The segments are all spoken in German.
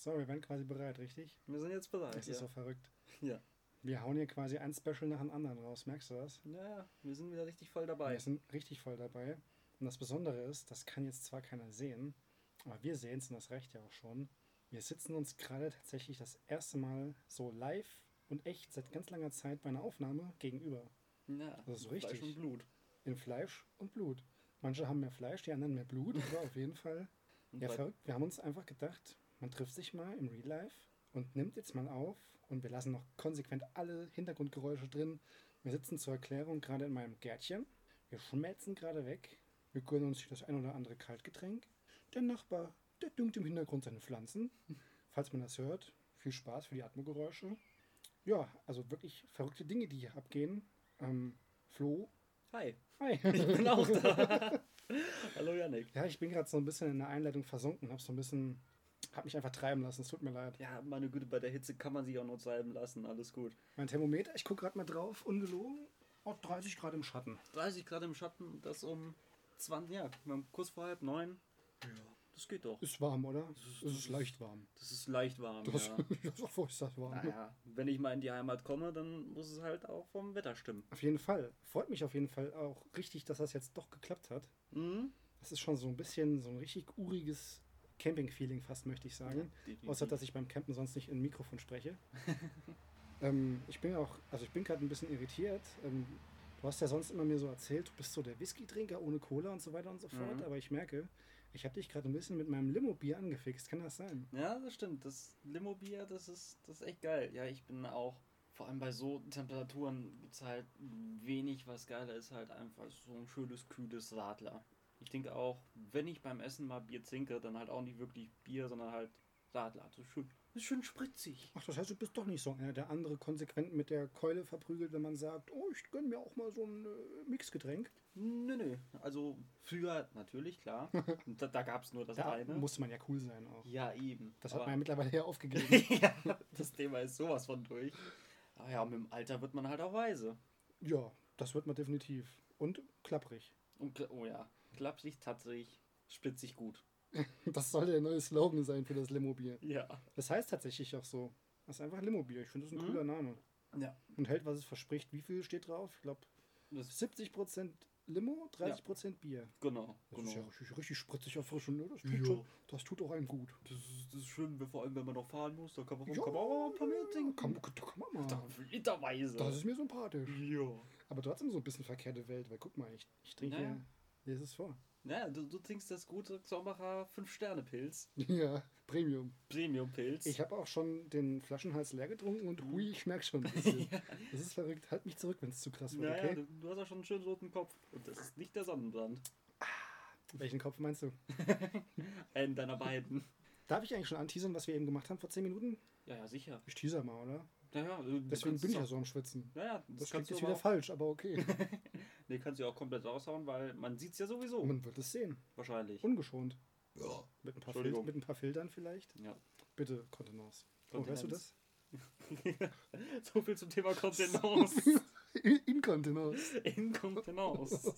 So, wir werden quasi bereit, richtig? Wir sind jetzt bereit. Das ja. ist so verrückt. Ja. Wir hauen hier quasi ein Special nach dem anderen raus, merkst du das? ja, wir sind wieder richtig voll dabei. Wir sind richtig voll dabei. Und das Besondere ist, das kann jetzt zwar keiner sehen, aber wir sehen es und das reicht ja auch schon. Wir sitzen uns gerade tatsächlich das erste Mal so live und echt seit ganz langer Zeit bei einer Aufnahme gegenüber. Ja, Das ist Fleisch richtig. und Blut. In Fleisch und Blut. Manche haben mehr Fleisch, die anderen mehr Blut, aber auf jeden Fall. Und Ja, verrückt. Wir haben uns einfach gedacht, man trifft sich mal im Real Life und nimmt jetzt mal auf und wir lassen noch konsequent alle Hintergrundgeräusche drin. Wir sitzen zur Erklärung gerade in meinem Gärtchen. Wir schmelzen gerade weg. Wir gönnen uns das ein oder andere Kaltgetränk. Der Nachbar, der düngt im Hintergrund seine Pflanzen. Falls man das hört, viel Spaß für die Atmogeräusche. Ja, also wirklich verrückte Dinge, die hier abgehen. Ähm, Flo, Hi, hi. ich bin auch da. Hallo Janik. Ja, ich bin gerade so ein bisschen in der Einleitung versunken, habe so ein bisschen, habe mich einfach treiben lassen. Es tut mir leid. Ja, meine Güte, bei der Hitze kann man sich auch nur treiben lassen. Alles gut. Mein Thermometer, ich gucke gerade mal drauf, ungelogen, oh, 30 Grad im Schatten. 30 Grad im Schatten, das um 20, ja, kurz vor halb neun. Ja, das geht doch. Ist warm, oder? ist- Es ist leicht warm. Das ist leicht warm, Das, ja. das ist ist das warm. Naja, wenn ich mal in die Heimat komme, dann muss es halt auch vom Wetter stimmen. Auf jeden Fall. Freut mich auf jeden Fall auch richtig, dass das jetzt doch geklappt hat. Mhm. Das ist schon so ein bisschen so ein richtig uriges Camping-Feeling fast, möchte ich sagen. Außer, dass ich beim Campen sonst nicht in ein Mikrofon spreche. ähm, ich bin auch, also ich bin gerade ein bisschen irritiert. Ähm, du hast ja sonst immer mir so erzählt, du bist so der Whisky-Trinker ohne Cola und so weiter und so fort. Mhm. Aber ich merke, ich habe dich gerade ein bisschen mit meinem Limo-Bier angefixt. Kann das sein? Ja, das stimmt. Das Limo-Bier, das ist, das ist echt geil. Ja, ich bin auch, vor allem bei so Temperaturen gibt es halt wenig, was geiler ist, halt einfach so ein schönes, kühles Radler. Ich denke auch, wenn ich beim Essen mal Bier trinke, dann halt auch nicht wirklich Bier, sondern halt Radler. Das ist schön, das ist schön spritzig. Ach, das heißt, du bist doch nicht so einer, der andere konsequent mit der Keule verprügelt, wenn man sagt, oh, ich gönn mir auch mal so ein äh, Mixgetränk. Nö, nö. Also früher natürlich, klar. da da gab es nur das Da eine. musste man ja cool sein auch. Ja, eben. Das hat man ja mittlerweile ja aufgegeben. ja, das Thema ist sowas von durch. Aber ja, mit dem Alter wird man halt auch weise. ja, das wird man definitiv. Und klapprig. Und oh ja, klapprig, tatzig, spritzig gut. Das soll der neue Slogan sein für das Limo-Bier. Ja. Das heißt tatsächlich auch so. Das ist einfach Limo-Bier. Ich finde das ein Mhm. cooler Name. Ja. Und hält, was es verspricht. Wie viel steht drauf? Ich glaube, Das, 70% Limo, 30% Bier. genau, Das ist ja genau. richtig, richtig spritzig erfrischend. Ne? Das, tut Ja. schon, das tut auch einem gut. Das ist, das ist schön, vor allem wenn man noch fahren muss, da kann man, Ja, kann man auch ein paar mehr trinken. Kann, da kann man mal. Da, literweise. Das ist mir sympathisch. ja. Aber trotzdem so ein bisschen verkehrte Welt, weil guck mal, ich, ich trinke Ja. Lese es vor. Ja, du, du trinkst das gute Sommerer 5-Sterne-Pilz. Ja, Premium. Premium-Pilz. Ich habe auch schon den Flaschenhals leer getrunken und hui, ich merke schon ein bisschen. Das ist verrückt. Halt mich zurück, wenn es zu krass wird, naja, okay? du, du hast auch schon einen schönen roten Kopf. Und das ist nicht der Sonnenbrand. Welchen Kopf meinst du? Einen deiner beiden. Darf ich eigentlich schon anteasern, was wir eben gemacht haben vor 10 Minuten? Ja, ja, sicher. Ich teaser mal, oder? Naja, Deswegen bin ich ja so am Schwitzen. Ja, ja, das, Das klingt jetzt wieder falsch, aber okay. nee, kannst du ja auch komplett raushauen, weil man sieht es ja sowieso. Man wird es sehen. Wahrscheinlich. Ungeschont. Ja. Mit ein paar, Fil mit ein paar Filtern vielleicht. ja. Bitte, Kontenance. Oh, hörst du das? so viel zum Thema Kontenance. Inkontenance. Inkontenance.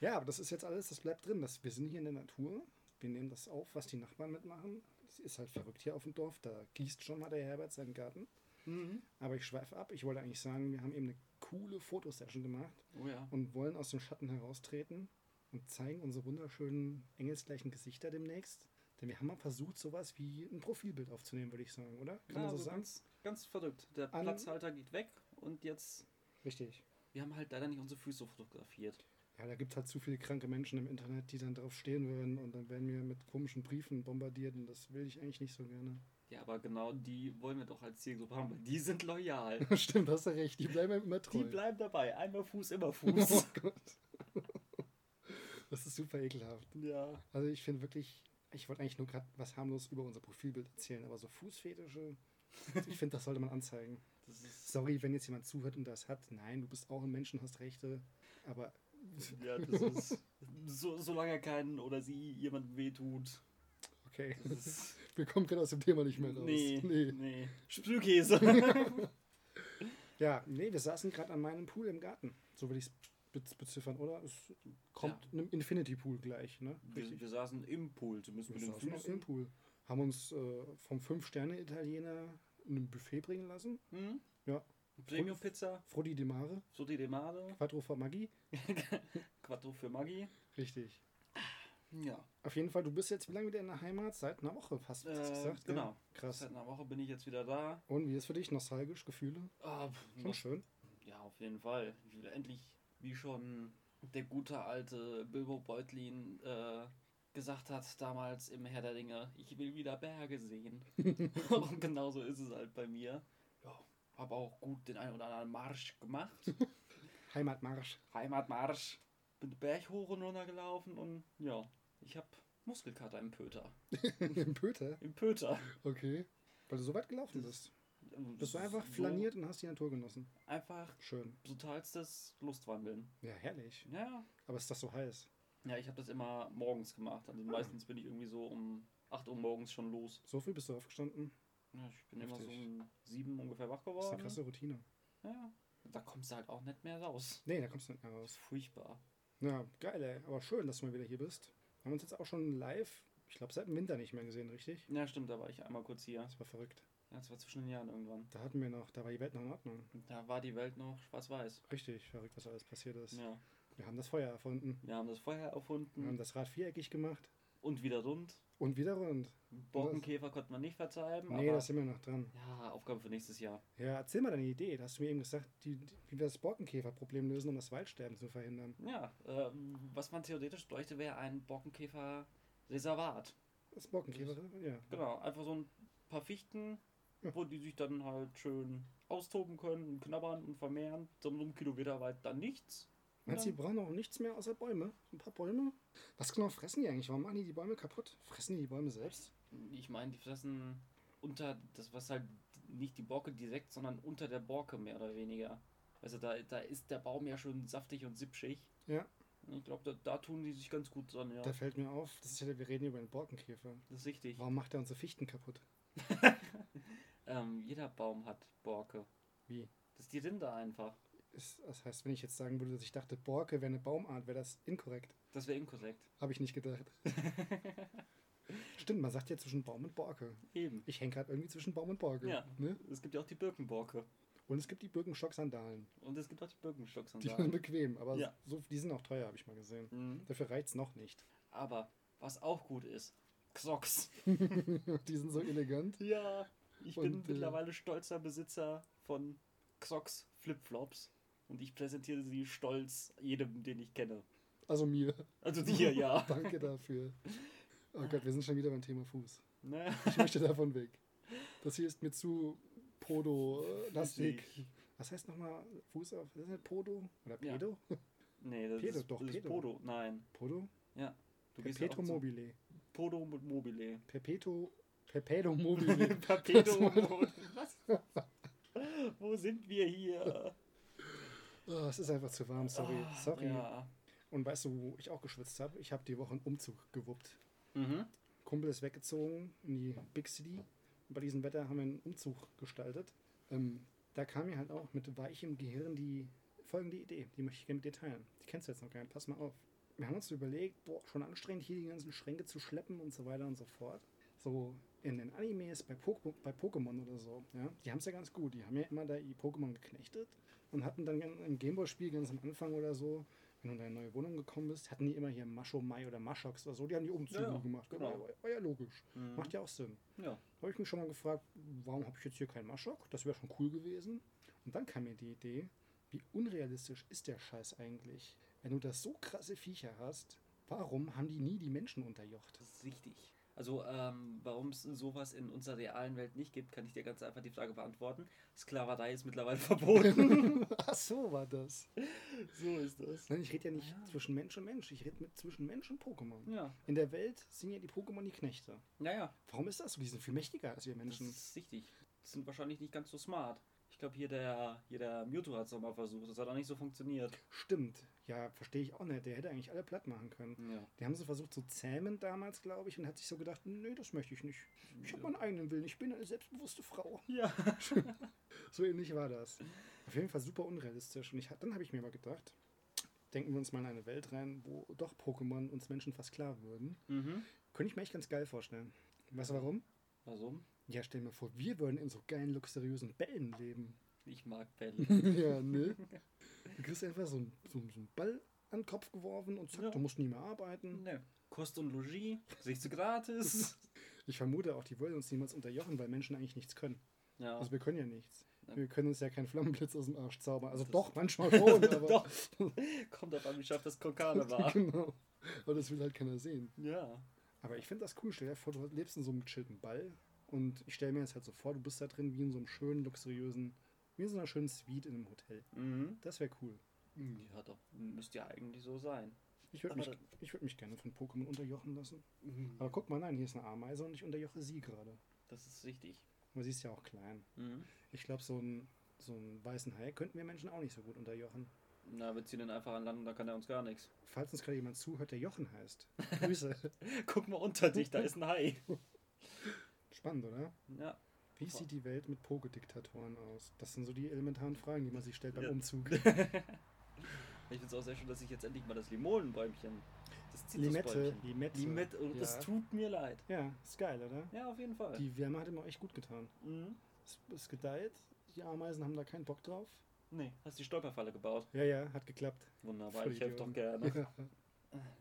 Ja, aber das ist jetzt alles, das bleibt drin. Das, wir sind hier in der Natur. Wir nehmen das auf, was die Nachbarn mitmachen. Es ist halt verrückt hier auf dem Dorf. Da gießt schon mal der Herbert seinen Garten. Mhm. Aber ich schweife ab. Ich wollte eigentlich sagen, wir haben eben eine coole Fotosession gemacht Oh ja. und wollen aus dem Schatten heraustreten und zeigen unsere wunderschönen engelsgleichen Gesichter demnächst. Denn wir haben mal versucht, sowas wie ein Profilbild aufzunehmen, würde ich sagen, oder? Kann ja, man so also sagen? ganz, ganz verrückt. Der An- Platzhalter geht weg und jetzt. Richtig. Wir haben halt leider nicht unsere Füße fotografiert. Ja, da gibt es halt zu viele kranke Menschen im Internet, die dann drauf stehen würden und dann werden wir mit komischen Briefen bombardiert und das will ich eigentlich nicht so gerne. Ja, aber genau die wollen wir doch als Zielgruppe haben, weil die sind loyal. Stimmt, hast du recht, die bleiben immer treu. Die bleiben dabei. Einmal Fuß, immer oh Fuß. Gott. Das ist super ekelhaft. ja. Also ich finde wirklich, ich wollte eigentlich nur gerade was harmlos über unser Profilbild erzählen, aber so Fußfetische, ich finde, das sollte man anzeigen. Sorry, wenn jetzt jemand zuhört und das hat. Nein, du bist auch ein Mensch und hast Rechte, aber ja, das ist. So, solange er keinen oder sie jemandem wehtut. okay. Das ist, Wir kommen gerade aus dem Thema nicht mehr raus. nee, nee. nee. Sprühkäse. Ja, nee, wir saßen gerade an meinem Pool im Garten. So will ich es beziffern, oder? Es kommt Ja. einem Infinity Pool gleich, ne? wir, wir saßen im Pool, zumindest Wir mit den saßen im Pool. haben uns äh, vom Fünf-Sterne-Italiener in ein Buffet bringen lassen. Hm? Ja. Premium Pizza, Frodi di Mare, Sotti de Mare, Quattro Formaggi. Quattro für Maggi. Richtig. Ja. Auf jeden Fall, du bist jetzt wie lange wieder in der Heimat? Seit einer Woche fast, hast du Äh, gesagt. genau. Ja, krass. Seit einer Woche bin ich jetzt wieder da. Und wie ist für dich nostalgisch, Gefühle? Ah, pf, Schon schön. Ja, auf jeden Fall. Ich will endlich, wie schon der gute alte Bilbo Beutlin äh, gesagt hat damals im Herr der Ringe, ich will wieder Berge sehen. Und genauso ist es halt bei mir. Ja, habe auch gut den einen oder anderen Marsch gemacht. Heimatmarsch. Heimatmarsch. Bin Berg hoch und runter gelaufen und ja, ich habe Muskelkater im Pöter. Im Pöter. Im Pöter. Okay. Weil du so weit gelaufen bist. Bist du einfach So flaniert und hast die Natur genossen. Einfach Schön. brutalstes Lustwandeln. Ja, herrlich. Ja, Aber ist das so heiß? Ja, ich habe das immer morgens gemacht. Also meistens bin ich irgendwie so um 8 Uhr morgens schon los. So früh bist du aufgestanden? Ja, ich bin immer so um 7 ungefähr wach Das ist eine geworden. krasse Routine. Ja, da kommst du halt auch nicht mehr raus. Nee, da kommst du nicht mehr Das raus. ist furchtbar. Ja, geil, ey. Aber schön, dass du mal wieder hier bist. Haben uns jetzt auch schon live, ich glaube, seit dem Winter nicht mehr gesehen, richtig? Ja, stimmt, da war ich einmal kurz hier. Das war verrückt. Ja, das war zwischen den Jahren irgendwann. Da hatten wir noch, da war die Welt noch in Ordnung. Da war die Welt noch schwarz-weiß. Richtig verrückt, was alles passiert ist. Ja, Wir haben das Feuer erfunden. wir haben das Feuer Wir haben erfunden das Rad viereckig gemacht. Und wieder rund. Und wieder rund. Borkenkäfer konnte man nicht vertreiben, Nee, aber da sind wir noch dran. ja, Aufgabe für nächstes Jahr. Ja, erzähl mal deine Idee. Da hast du mir eben gesagt, die, die, wie wir das Borkenkäferproblem lösen, um das Waldsterben zu verhindern. Ja, ähm, was man theoretisch bräuchte, wäre ein Borkenkäfer-Reservat. Das Borkenkäfer, ja. Genau, einfach so ein paar Fichten, Ja. wo die sich dann halt schön austoben können und knabbern und vermehren. So einem Kilometer weit dann nichts. Meinst du, die brauchen auch nichts mehr außer Bäume? Ein paar Bäume? Was genau fressen die eigentlich? Warum machen die die Bäume kaputt? Fressen die die Bäume selbst? Ich meine, die fressen unter das, was halt nicht die Borke direkt, sondern unter der Borke mehr oder weniger. Also da, da ist der Baum ja schon saftig und sipschig. Ja. Ich glaube, da, da tun die sich ganz gut dran, ja. Da fällt mir auf, das ist ja, wir reden über den Borkenkäfer. Das ist richtig. Warum macht er unsere Fichten kaputt? Ähm, jeder Baum hat Borke. Wie? Das ist die Rinde einfach. Ist, das heißt, wenn ich jetzt sagen würde, dass ich dachte, Borke wäre eine Baumart, wäre das inkorrekt. Das wäre inkorrekt. Habe ich nicht gedacht. Stimmt, man sagt ja zwischen Baum und Borke. Eben. Ich hänge gerade irgendwie zwischen Baum und Borke. Ja. Ne? Es gibt ja auch die Birkenborke. Und es gibt die Birkenstock-Sandalen. Und es gibt auch die Die Birkenstock-Sandalen. sind bequem, aber Ja. so, die sind auch teuer, habe ich mal gesehen. Mhm. Dafür reicht es noch nicht. Aber was auch gut ist, Crocs. die sind so elegant. Ja, ich bin Und, äh, mittlerweile stolzer Besitzer von Crocs Flipflops. Und ich präsentiere sie stolz jedem, den ich kenne. Also mir. Also dir, ja. Danke dafür. Oh Gott, wir sind schon wieder beim Thema Fuß. Ne? Ich möchte davon weg. Das hier ist mir zu Podo-lastig. Was heißt nochmal Fuß auf? Das ist nicht Podo? Oder Ja. Pedo? Nee, das Pedo, ist, doch, das ist Pedo. Podo. Nein. Podo? Du ja auch Perpetuum mobile. Podo Mobile. Perpetuum Perpetuum mobile. Perpetuum mobile. Was? Wo sind wir hier? Oh, es ist einfach zu warm, sorry. Ah, sorry. Ja. Und weißt du, wo ich auch geschwitzt habe? Ich habe die Woche einen Umzug gewuppt. Mhm. Kumpel ist weggezogen in die Big City. Und bei diesem Wetter haben wir einen Umzug gestaltet. Ähm, da kam mir halt auch mit weichem Gehirn die folgende Idee. Die möchte ich gerne mit dir teilen. Die kennst du jetzt noch gar nicht. Pass mal auf. Wir haben uns überlegt, boah, schon anstrengend hier die ganzen Schränke zu schleppen und so weiter und so fort. So in den Animes, bei, Poko bei Pokémon oder so, ja, die haben es ja ganz gut. Die haben ja immer da die Pokémon geknechtet und hatten dann im Gameboy-Spiel ganz am Anfang oder so, wenn du in deine neue Wohnung gekommen bist, hatten die immer hier Mascho Mai oder Maschox oder so, die haben die Umzüge ja, gemacht. genau. War, war ja logisch. Mhm. Macht ja auch Sinn. Ja. habe ich mich schon mal gefragt, warum habe ich jetzt hier keinen Maschok? Das wäre schon cool gewesen. Und dann kam mir die Idee, wie unrealistisch ist der Scheiß eigentlich? Wenn du das so krasse Viecher hast, warum haben die nie die Menschen unterjocht? Das ist richtig. Also, ähm, warum es sowas in unserer realen Welt nicht gibt, kann ich dir ganz einfach die Frage beantworten. Sklaverei ist mittlerweile verboten. Ach so war das. so ist das. Nein, ich rede ja nicht Ja. zwischen Mensch und Mensch, ich rede mit zwischen Mensch und Pokémon. Ja, In der Welt sind ja die Pokémon die Knechte. naja, Warum ist das so? Die sind viel mächtiger als wir das Menschen. ist richtig. Die sind wahrscheinlich nicht ganz so smart. Ich glaube, hier der, hier der Mewtwo hat es mal versucht. Das hat auch nicht so funktioniert. Stimmt. Ja, verstehe ich auch nicht. Der hätte eigentlich alle platt machen können. Ja. Die haben so versucht zu zähmen damals, glaube ich, und hat sich so gedacht, nee, das möchte ich nicht. Ich habe meinen eigenen Willen, ich bin eine selbstbewusste Frau. Ja. So ähnlich war das. Auf jeden Fall super unrealistisch. Und ich, dann habe ich mir mal gedacht, denken wir uns mal in eine Welt rein, wo doch Pokémon uns Menschen fast klar würden. Mhm. Könnte ich mir echt ganz geil vorstellen. Weißt du warum? Warum? Ja, stell mal vor, wir würden in so geilen, luxuriösen Bällen leben. Ich mag Bälle. ja, ne? Du kriegst einfach so einen so, einen Ball an den Kopf geworfen und zack, Ja. du musst nie mehr arbeiten. ne. Kost und Logis, siehst du gratis. Ich vermute auch, die wollen uns niemals unterjochen, weil Menschen eigentlich nichts können. ja. Also wir können ja nichts. Ja. Wir können uns ja keinen Flammenblitz aus dem Arsch zaubern. Also Das- doch, manchmal schon, aber. Doch. Kommt auf an, wie scharf das Konkane war. genau. Aber das will halt keiner sehen. ja. Aber ich finde das cool. Stell dir vor, du lebst in so einem gechillten Ball und ich stelle mir jetzt halt so vor, du bist da drin wie in so einem schönen, luxuriösen, wie in so einer schönen Suite in einem Hotel. Mhm. Das wäre cool. Ja, doch. Müsste ja eigentlich so sein. Ich würde mich, ich würd mich gerne von Pokémon unterjochen lassen. Mhm. Aber guck mal, nein, hier ist eine Ameise und ich unterjoche sie gerade. Das ist richtig. Aber sie ist ja auch klein. Mhm. Ich glaube, so einen so einen weißen Hai könnten wir Menschen auch nicht so gut unterjochen. Na, wir ziehen den einfach an Land und da kann er uns gar nichts. Falls uns gerade jemand zuhört, der Jochen heißt. Grüße. Guck mal unter dich, da ist ein Hai. Spannend, oder? Ja. Wie sieht die Welt mit Pogediktatoren aus? Das sind so die elementaren Fragen, die man sich stellt beim Ja. Umzug. Ich finde es auch sehr schön, dass ich jetzt endlich mal das Limonenbäumchen, das Limette, Zitrusbäumchen. Limette. Limette, oh, das Ja. tut mir leid. Ja, ist geil, oder? Ja, auf jeden Fall. Die Wärme hat immer echt gut getan. Mhm. Es, es gedeiht, die Ameisen haben da keinen Bock drauf. Nee, hast die Stolperfalle gebaut. Ja, ja, hat geklappt. Wunderbar, Voll ich helfe doch gerne. Ja.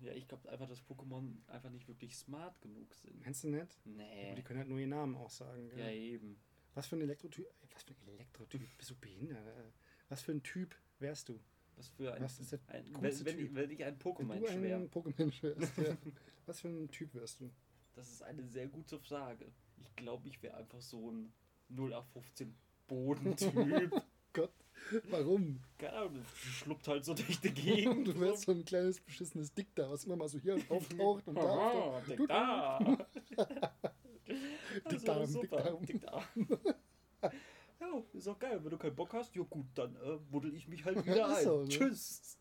Ja, ich glaube einfach, dass Pokémon einfach nicht wirklich smart genug sind. Meinst du nicht? Aber Nee. die können halt nur ihren Namen auch sagen. Gell? Ja, eben. Was für ein Elektrotyp? ey, Was für ein Elektrotyp? Bist du behindert? äh? Was für ein Typ wärst du? Was für ein. Was ist der ein wenn, wenn, Typ? ich, wenn ich ein Wenn Pokémon du schwär. ein Pokémon wärst. Ja. Was für ein Typ wärst du? Das ist eine sehr gute Frage. Ich glaube, ich wäre einfach so ein 0815 Bodentyp. Gott, warum? Keine Ahnung, das schluppt halt so durch die Gegend. Du wärst so ein kleines beschissenes Dick da, was immer mal so hier auftaucht und da. Aha, auftaucht. dick Du- da. Also, super, Dickdarm. Dickdarm. Ja, ist auch geil. Wenn du keinen Bock hast, ja gut, dann äh, buddel ich mich halt wieder ein. so, ne? Tschüss.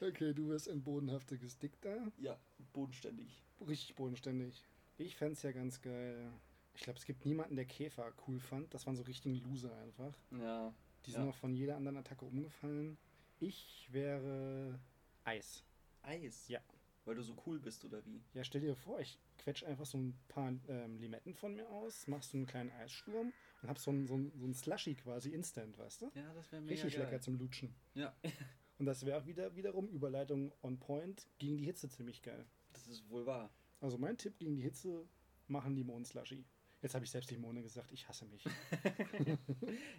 Okay, du wärst ein bodenhaftiges Dick da. Ja, bodenständig. Richtig bodenständig. Ich fänd's ja ganz geil. Ich glaube, es gibt niemanden, der Käfer cool fand. Das waren so richtigen Loser einfach. Ja. Die sind Ja. auch von jeder anderen Attacke umgefallen. Ich wäre Eis. Eis. Ja. Weil du so cool bist, oder wie? Ja, stell dir vor, ich quetsch einfach so ein paar ähm, Limetten von mir aus, machst so einen kleinen Eissturm und hab so ein, so ein, so ein Slushy quasi instant, weißt du? Ja, das wäre mega Richtig geil. lecker zum Lutschen. Ja, Und das wäre auch wieder wiederum Überleitung on point gegen die Hitze ziemlich geil. das ist wohl wahr. Also mein Tipp gegen die Hitze, machen Limonen-Slushy. Jetzt habe ich selbst Limone gesagt, ich hasse mich.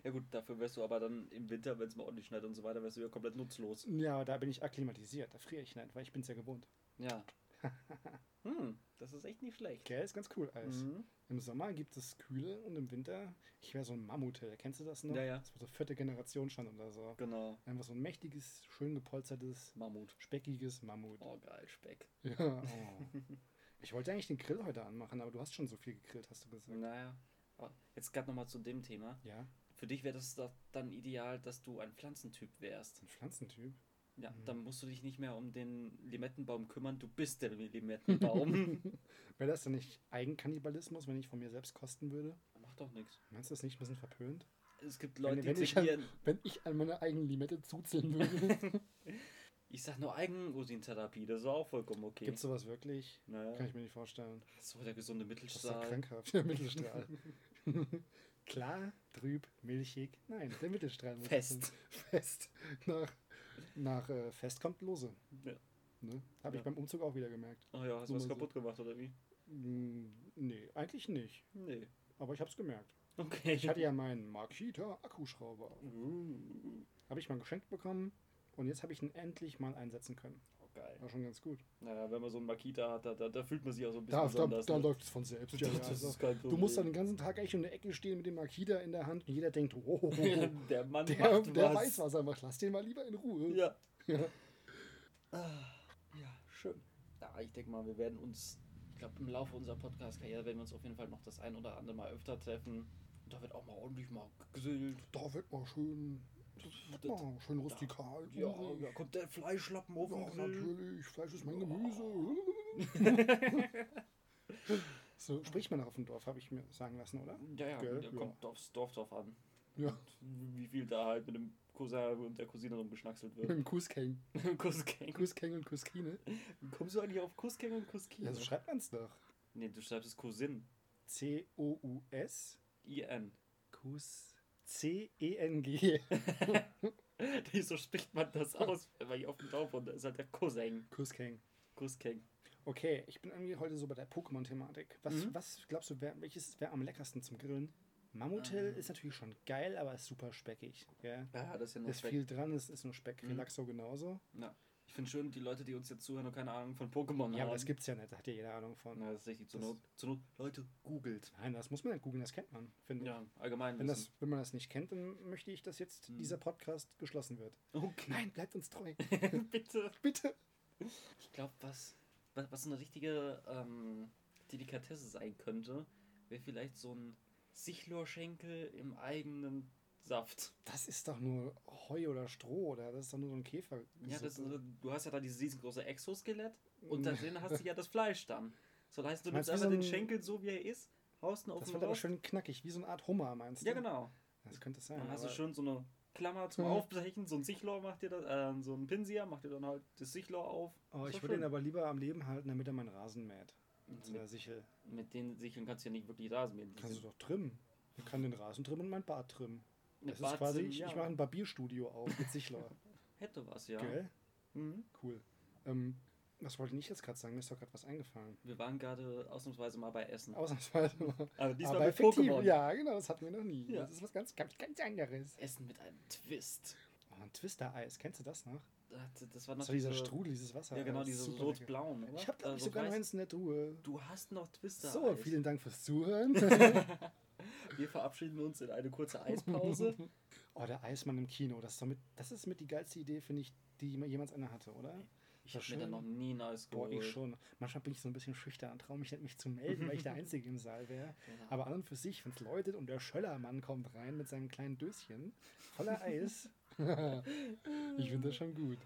Ja gut, dafür wärst du aber dann im Winter, wenn es mal ordentlich schneit und so weiter, wärst du ja komplett nutzlos. ja, da bin ich akklimatisiert, da friere ich nicht, weil ich bin es ja gewohnt. Ja. hm, das ist echt nicht schlecht. Okay, ist ganz cool, Eis. Mhm. Im Sommer gibt es Kühle und im Winter, ich wäre so ein Mammuthill. Kennst du das noch? Ja, ja. Das war so vierte Generation schon oder so. Genau. Einfach so ein mächtiges, schön gepolstertes, Mammut. speckiges Mammut. Oh, geil, Speck. Ja, oh. Ich wollte eigentlich den Grill heute anmachen, aber du hast schon so viel gegrillt, hast du gesagt. Naja. Aber jetzt gerade nochmal zu dem Thema. Ja, Für dich wäre das doch dann ideal, dass du ein Pflanzentyp wärst. ein Pflanzentyp. Ja, Mhm. dann musst du dich nicht mehr um den Limettenbaum kümmern. Du bist der Limettenbaum. Wäre das dann nicht Eigenkannibalismus, wenn ich von mir selbst kosten würde? Macht doch nichts. Meinst du das nicht ein bisschen verpönt? Es gibt Wenn, Leute, wenn, die ich an, wenn ich an meine eigene Limette zuzeln würde. Ich sag nur Eigenursintherapie, das ist auch vollkommen okay. Gibt sowas wirklich? naja. Kann ich mir nicht vorstellen. So der gesunde Das ist Mittelstrahl. krankhaft, der Mittelstrahl. Klar, trüb, milchig. Nein, der Mittelstrahl muss. Fest. Fest. Nach, nach äh, Fest kommt Lose. Ja. Ne? Habe Ja. ich beim Umzug auch wieder gemerkt. Oh ja, hast du was so. kaputt gemacht oder wie? Hm, nee, eigentlich nicht. Nee. Aber ich habe es gemerkt. Okay. Ich hatte ja meinen Makita Akkuschrauber. Uh, Habe ich mal geschenkt bekommen. Und jetzt habe ich ihn endlich mal einsetzen können. oh, geil. War schon ganz gut. Naja, wenn man so einen Makita hat, da, da, da fühlt man sich auch so ein bisschen Da, da, besonders. da ne? läuft es von selbst. Ja, Das ist also, kein du musst dann den ganzen Tag echt in der Ecke stehen mit dem Makita in der Hand und jeder denkt, oh, oh, oh, der Mann der, macht der was. weiß, was er macht. Lass den mal lieber in Ruhe. Ja. Ja. Ah, ja, schön. Ja, ich denke mal, wir werden uns, ich glaube, im Laufe unserer Podcast-Karriere werden wir uns auf jeden Fall noch das ein oder andere Mal öfter treffen. Und da wird auch mal ordentlich mal gegrillt. Da wird mal schön, Das- mal schön rustikal. Ja, da kommt der Fleischlappen auf Ja, natürlich. Fleisch ist mein Gemüse. so spricht man auch auf dem Dorf, habe ich mir sagen lassen, oder? Ja, ja, Gell? Ja. kommt aufs Dorf drauf an. Ja. Und Wie viel da halt mit dem Cousin und der Cousine rumgeschnackselt Mit wird. dem Kuskeng. Kuskeng. Kuskeng und Kuskine. Kommst du eigentlich auf Kuskeng und Kuskine? Ja, so schreibt man es doch. Nee, du schreibst es Cousin. C-O-U-S. I-N. Kus. C-E-N-G. Nee, so spricht man das aus, wenn man hier auf dem Dorf und da ist halt der Cousin. Kuskeng. Cousin. Okay, ich bin irgendwie heute so bei der Pokémon-Thematik. Was, Mhm. was glaubst du, wer, welches wäre am leckersten zum Grillen? Mammuthill Ähm. ist natürlich schon geil, aber ist super speckig. Gell? Ja, das ist ja nur Ist Speck. viel dran, es ist nur Speck. Mhm. Relaxo genauso. Ja. Ich finde schön, die Leute, die uns jetzt zuhören und keine Ahnung von Pokémon Ja, haben. aber das gibt's ja nicht, da hat ja jeder Ahnung von. Ja, das ist richtig. Zur Not, zur Not, Leute, googelt. Nein, das muss man nicht googeln, das kennt man, finde ich. Ja, allgemein Wenn, das, wenn man das nicht kennt, dann möchte ich, dass jetzt Mhm. dieser Podcast geschlossen wird. Okay. Nein, bleibt uns treu. Bitte. Bitte. Ich glaube, was, was, was eine richtige ähm, Delikatesse sein könnte, wäre vielleicht so ein Sichlorschenkel im eigenen Saft. Das ist doch nur Heu oder Stroh, oder? Das ist doch nur so ein Käfer. Ja, das, du hast ja da dieses riesengroße Exoskelett und da drin hast du ja das Fleisch dann. So heißt, du Meinst nimmst einfach den so ein- Schenkel so, wie er ist, haust ihn auf das den wird aber schön knackig, wie so eine Art Hummer, meinst du? Ja, genau. Das könnte sein. Dann hast du schön so eine Klammer zum Mhm. Aufbrechen, so ein Sichlor macht dir das, äh, so ein Pinsir macht dir dann halt das Sichlor auf. Oh, ich würde ihn aber lieber am Leben halten, damit er meinen Rasen mäht. Mit so einer Sichel. mit den Sicheln kannst du ja nicht wirklich Rasen mähen. Kannst du doch trimmen. Ich kann den Rasen trimmen und mein Bart trimmen. Das ist quasi, ich, ich mache ein Barbierstudio auf mit Sichlor. Hätte was, ja. Gell? Mhm. Cool. Ähm, was wollte ich jetzt gerade sagen? Mir ist doch gerade was eingefallen. Wir waren gerade ausnahmsweise mal bei Essen. Ausnahmsweise mal. Aber diesmal Aber mit effektiv, Pokémon. ja, genau, das hatten wir noch nie. Ja. Das ist was ganz, ganz, ganz anderes. Essen mit einem Twist. Oh, ein Twister-Eis, kennst du das noch? Das- war noch Das war dieser diese- Strudel, dieses Wasser. Ja, genau, Das ist diese super lecker. rot-blauen, oder? Ich habe glaube Äh, ich so sogar noch eins in der Truhe. Du hast noch Twister. So, Eis. vielen Dank fürs Zuhören. Wir verabschieden uns in eine kurze Eispause. oh, der Eismann im Kino, das ist, doch mit, das ist mit die geilste Idee, finde ich, die jemals einer hatte, oder? Ich habe mir da noch nie ein Eis Boah, geholt. ich schon. Manchmal bin ich so ein bisschen schüchtern, traue mich nicht, mich zu melden, weil ich der Einzige im Saal wäre. Ja. Aber an und für sich, wenn es läutet und der Schöllermann kommt rein mit seinem kleinen Döschen voller Eis, ich finde das schon gut.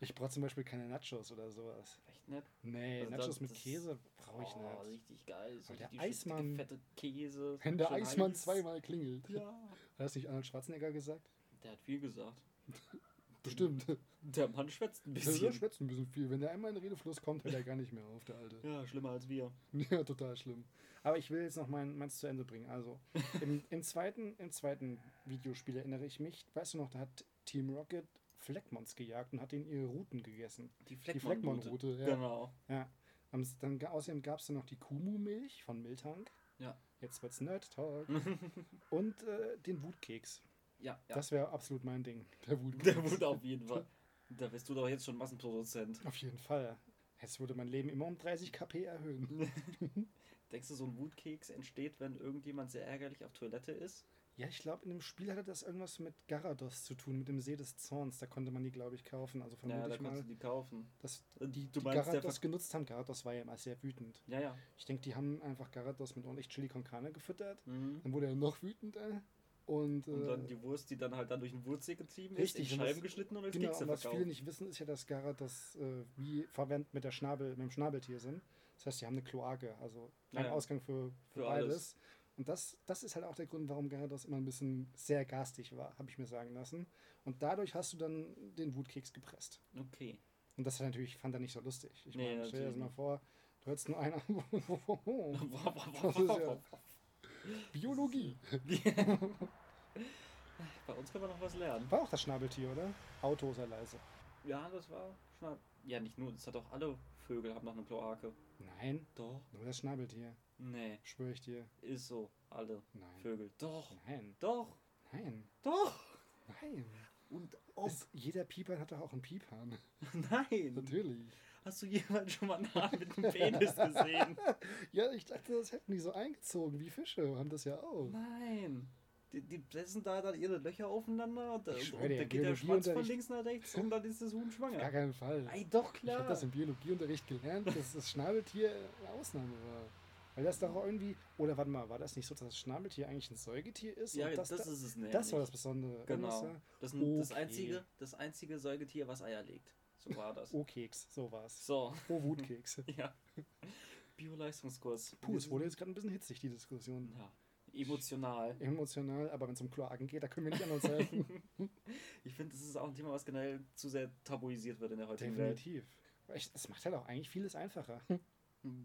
Ich brauche zum Beispiel keine Nachos oder sowas. Nett. Nee, Also Nachos das- mit Käse brauche ich oh, nicht. richtig geil. So der Eismann- fette Käse. Wenn der Eismann heiß. zweimal klingelt. Ja. Hat das nicht Arnold Schwarzenegger gesagt? Der hat viel gesagt. Bestimmt. Der Mann schwätzt ein Der bisschen. schwätzt ein bisschen viel. Wenn der einmal in den Redefluss kommt, hört er gar nicht mehr auf, der Alte. Ja, schlimmer als wir. Ja, total schlimm. Aber ich will jetzt noch mein, meins zu Ende bringen. Also, im, im, zweiten, im zweiten Videospiel erinnere ich mich, weißt du noch, da hat Team Rocket Fleckmons gejagt und hat ihnen ihre Routen gegessen. Die. Fleckmon-Route, ja. Genau. ja. Dann, außerdem gab es dann noch die Kumu-Milch von Miltank. Ja. Jetzt wird's Nerd Talk. und äh, den Wutkeks. Ja, ja. Das wäre absolut mein Ding. Der Wutkeks. Der wurde auf jeden Fall. Da bist du doch jetzt schon Massenproduzent. Auf jeden Fall. Jetzt würde mein Leben immer um 30 kp erhöhen. Denkst du, so ein Wutkeks entsteht, wenn irgendjemand sehr ärgerlich auf Toilette ist? Ja, ich glaube, in dem Spiel hatte das irgendwas mit Garados zu tun, mit dem See des Zorns. Da konnte man die, glaube ich, kaufen. Also Ja, vermute da ich mal, die kaufen. dass Äh, die, du die Garados genutzt haben. Garados war ja immer sehr wütend. Ja, ja. Ich denke, die haben einfach Garados mit ordentlich Chili con Carne gefüttert. Mhm. Dann wurde er noch wütender. Und, Und äh, dann die Wurst, die dann halt dann durch den Wurzel getrieben ist, Richtig, in und das- Scheiben geschnitten und als Genau, Kekse und was verkauft. viele nicht wissen, ist ja, dass Garados äh, wie verwendet mit, der Schnabel, mit dem Schnabeltier sind. Das heißt, die haben eine Kloake, also einen Ja, ja. Ausgang für, für, Für beides. alles. Und das, das ist halt auch der Grund, warum Garados immer ein bisschen sehr garstig war, habe ich mir sagen lassen. Und dadurch hast du dann den Wutkeks gepresst. Okay. Und das hat natürlich, fand er nicht so lustig. Ich Nee, meine, stell dir das mal vor, du hörst nur einer. Das ist ja- Biologie. Bei uns kann man noch was lernen. War auch das Schnabeltier, oder? Auto sei leise. Ja, das war Schnapp. Ja, nicht nur, das hat auch alle Vögel haben noch eine Kloake. Nein, Doch. nur das Schnabeltier. Nee, Schwöre ich dir. ist so. Alle Nein. Vögel. Doch. Nein. Doch. Nein. Doch. Nein. Und ob. Es, jeder Pieper hat doch auch einen Piephahn. Nein. Natürlich. Hast du jemals schon mal einen Hahn mit einem Penis gesehen? Ja, ich dachte, das hätten die so eingezogen wie Fische. Haben das ja auch. Nein. Die, die pressen da dann ihre Löcher aufeinander und, Ich und dir, da geht der Schwanz von links nach rechts und dann ist das Huhn Auf schwanger. gar keinen Fall. Ey, doch Ich klar. habe das im Biologieunterricht gelernt, dass das Schnabeltier eine Ausnahme war. Weil das doch irgendwie. Oder warte mal, war das nicht so, dass das Schnabeltier eigentlich ein Säugetier ist? ja, das, das, ist es nämlich. das war das Besondere. Genau. war- Das, ist das, Okay. einzige, das einzige Säugetier, was Eier legt. So war das. Oh, Keks, so war's. So, Oh, Wutkeks. ja. Bioleistungskurs. Puh, es wurde jetzt gerade ein bisschen hitzig, die Diskussion. Ja, emotional. Emotional, aber wenn es um Kloaken geht, da können wir nicht anders helfen. Ich finde, das ist auch ein Thema, was generell zu sehr tabuisiert wird in der heutigen Welt. Definitiv. Es macht halt auch eigentlich vieles einfacher.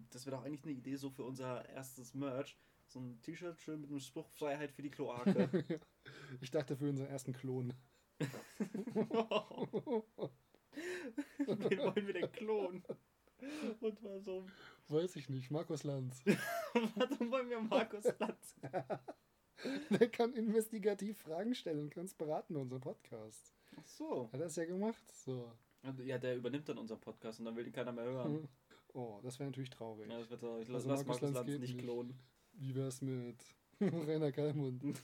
Das wäre doch eigentlich eine Idee so für unser erstes Merch. So ein T-Shirt schön mit dem Spruch Freiheit für die Kloake. ich dachte für unseren ersten Klon. Wen wollen wir denn klonen? Und warum? Weiß ich nicht. Markus Lanz. warum wollen wir Markus Lanz? Der kann investigativ Fragen stellen kann uns beraten in unserem Podcast. Ach so. Hat er das ja gemacht? So. Ja, der übernimmt dann unseren Podcast und dann will ihn keiner mehr hören. Oh, das wäre natürlich traurig. Ja, das wird traurig. Lass, Also Markus Markus Lanz Lanz nicht nicht. klonen. Wie wär's mit Rainer Kallmund?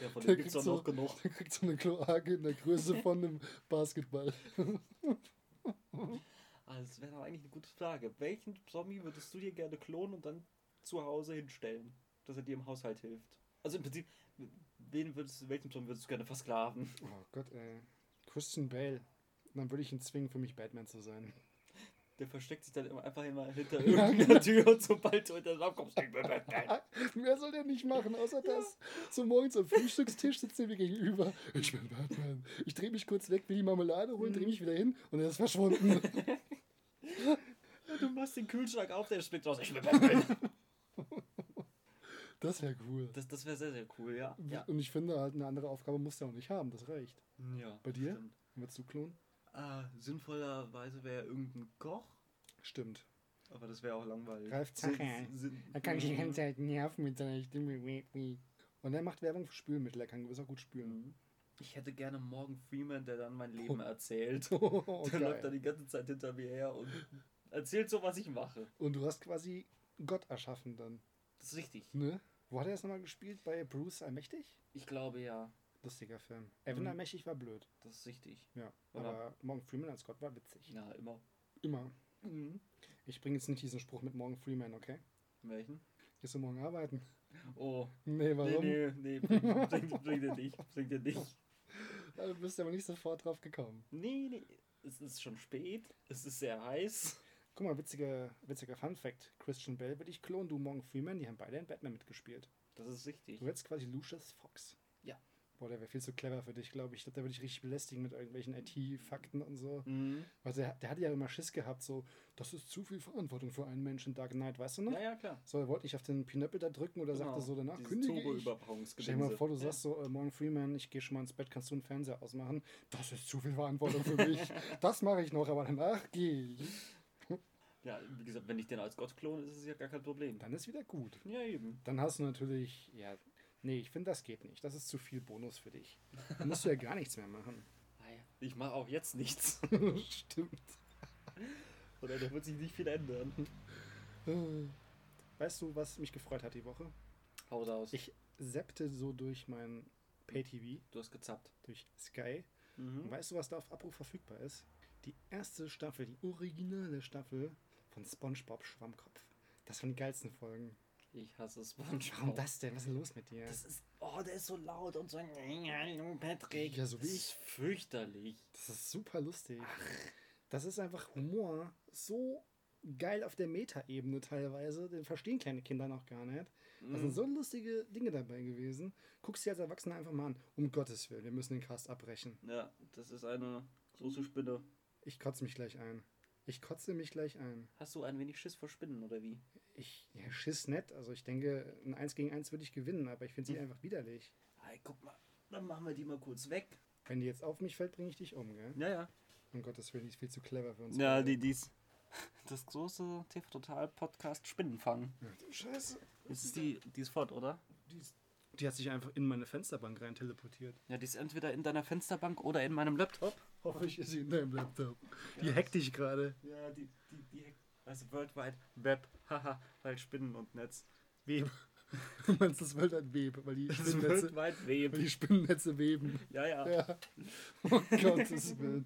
Ja, von Der dem gibt's kriegt doch so- noch genug. Der kriegt so eine Kloake in der Größe von einem Basketball. Also, das wäre doch eigentlich eine gute Frage. Welchen Zombie würdest du dir gerne klonen und dann zu Hause hinstellen, dass er dir im Haushalt hilft? Also im Prinzip, wen würdest, welchen Zombie würdest du gerne versklaven? Oh Gott, ey. Christian Bale. Dann würde ich ihn zwingen, für mich Batman zu sein. Der versteckt sich dann immer einfach immer hinter irgendeiner Tür und sobald du hinter den kommst, ich bin Batman. Mehr soll der nicht machen, außer das. So morgens am Frühstückstisch sitzt er mir gegenüber. Ich bin Batman. Ich drehe mich kurz weg, will die Marmelade holen, drehe mich wieder hin und er ist verschwunden. Du machst den Kühlschrank auf, der springt raus, ich bin Batman. Das wäre cool. Das, das wäre sehr, sehr cool, ja. Ja. Und ich finde halt, eine andere Aufgabe musst du auch nicht haben, das reicht. ja Bei dir? Stimmt. Willst du klonen? Ah, sinnvollerweise wäre irgendein Koch, Stimmt. aber das wäre auch langweilig. Ralf Zacher. Er kann die ganze Zeit nerven mit seiner Stimme. Und er macht Werbung für Spülmittel, er kann gewiss auch gut spülen. Mhm. Ich hätte gerne Morgan Freeman, der dann mein Leben erzählt. Oh, Der läuft dann die ganze Zeit hinter mir her und erzählt so, was ich mache. Und du hast quasi Gott erschaffen dann. Das ist richtig. Ne? Wo hat er das nochmal gespielt? Bei Bruce Allmächtig? Ich glaube ja. Lustiger Film. Evan Mhm. War blöd. Das ist richtig. Ja. Oder? Aber Morgan Freeman als Gott war witzig. Ja, immer. Immer. Mhm. Ich bringe jetzt nicht diesen Spruch mit Morgan Freeman, okay? Welchen? Gehst du morgen arbeiten? Oh. Nee, Nee, warum? nee, nee, bring, bring, bring dir nicht. Bring dir nicht. Ja, Du bist aber nicht sofort drauf gekommen. Nee, nee. Es ist schon spät. Es ist sehr heiß. Guck mal, witziger, witziger Fun Fact. Christian Bell würde ich klonen, du Morgan Freeman, die haben beide in Batman mitgespielt. Das ist richtig. Du hättest quasi Lucius Fox. Boah, der wäre viel zu clever für dich, glaube ich. Ich glaube, der würde dich richtig belästigen mit irgendwelchen IT-Fakten und so. Mhm. Weil der, der hatte ja immer Schiss gehabt, so, das ist zu viel Verantwortung für einen Menschen, Dark Knight, weißt du noch? Ja, ja, klar. So, er wollte nicht auf den Pinöppel da drücken oder sagte so danach, Dieses kündige ich. Stell dir mal vor, du Ja. sagst so, äh, Morgan Freeman, ich gehe schon mal ins Bett, kannst du einen Fernseher ausmachen? Das ist zu viel Verantwortung für mich. das mache ich noch, aber danach gehe ich. Ja, wie gesagt, wenn ich den als Gott klone, ist es ja gar kein Problem. Dann ist wieder gut. Ja, eben. Dann hast du natürlich, ja, nee, ich finde, das geht nicht. Das ist zu viel Bonus für dich. Dann musst du ja gar nichts mehr machen. Ah. Ich mache auch jetzt nichts. Stimmt. Oder da wird sich nicht viel ändern. Weißt du, was mich gefreut hat die Woche? Haut aus. Ich seppte so durch mein Pay-TV, du hast gezappt. durch Sky. Und Mhm. weißt du, was da auf Abruf verfügbar ist? Die erste Staffel, die originale Staffel von SpongeBob Schwammkopf. Das waren die geilsten Folgen. Ich hasse SpongeBob. Warum das denn? Was ist denn los mit dir? Das ist, oh, der ist so laut und so. Hallo, Patrick. Ja, so wie Das ich. ist fürchterlich. Das ist super lustig. Das ist einfach Humor. So geil auf der Meta-Ebene teilweise. Den verstehen kleine Kinder noch gar nicht. Da sind so lustige Dinge dabei gewesen. Guckst dir als Erwachsener einfach mal an. Um Gottes Willen, wir müssen den Cast abbrechen. Ja, das ist eine große Spinne. Ich kotze mich gleich ein. Ich kotze mich gleich ein. Hast du ein wenig Schiss vor Spinnen oder wie? Ich, ja, schiss nett. Also ich denke, ein 1 gegen 1 würde ich gewinnen, aber ich finde sie Hm. einfach widerlich. Hey, guck mal. Dann machen wir die mal kurz weg. Wenn die jetzt auf mich fällt, bringe ich dich um, gell? Ja, ja. Um Gottes Willen, die ist viel zu clever für uns. Ja, beide. die, dies. Das große TV Total Podcast Spinnenfang. Du Scheiße. Jetzt ist die, die ist fort, oder? Die, ist, die hat sich einfach in meine Fensterbank rein teleportiert. Ja, die ist entweder in deiner Fensterbank oder in meinem Laptop. Hoffe ich, ist sie in deinem Laptop. Die hackt dich gerade. Ja, die, die, die, also World Wide Web, haha, weil Spinnen und Netz. Web. Du meinst das World Wide Web, weil die Spinnennetze, weil die Spinnennetze weben. Ja, ja. Ja. Oh Gottes Willen.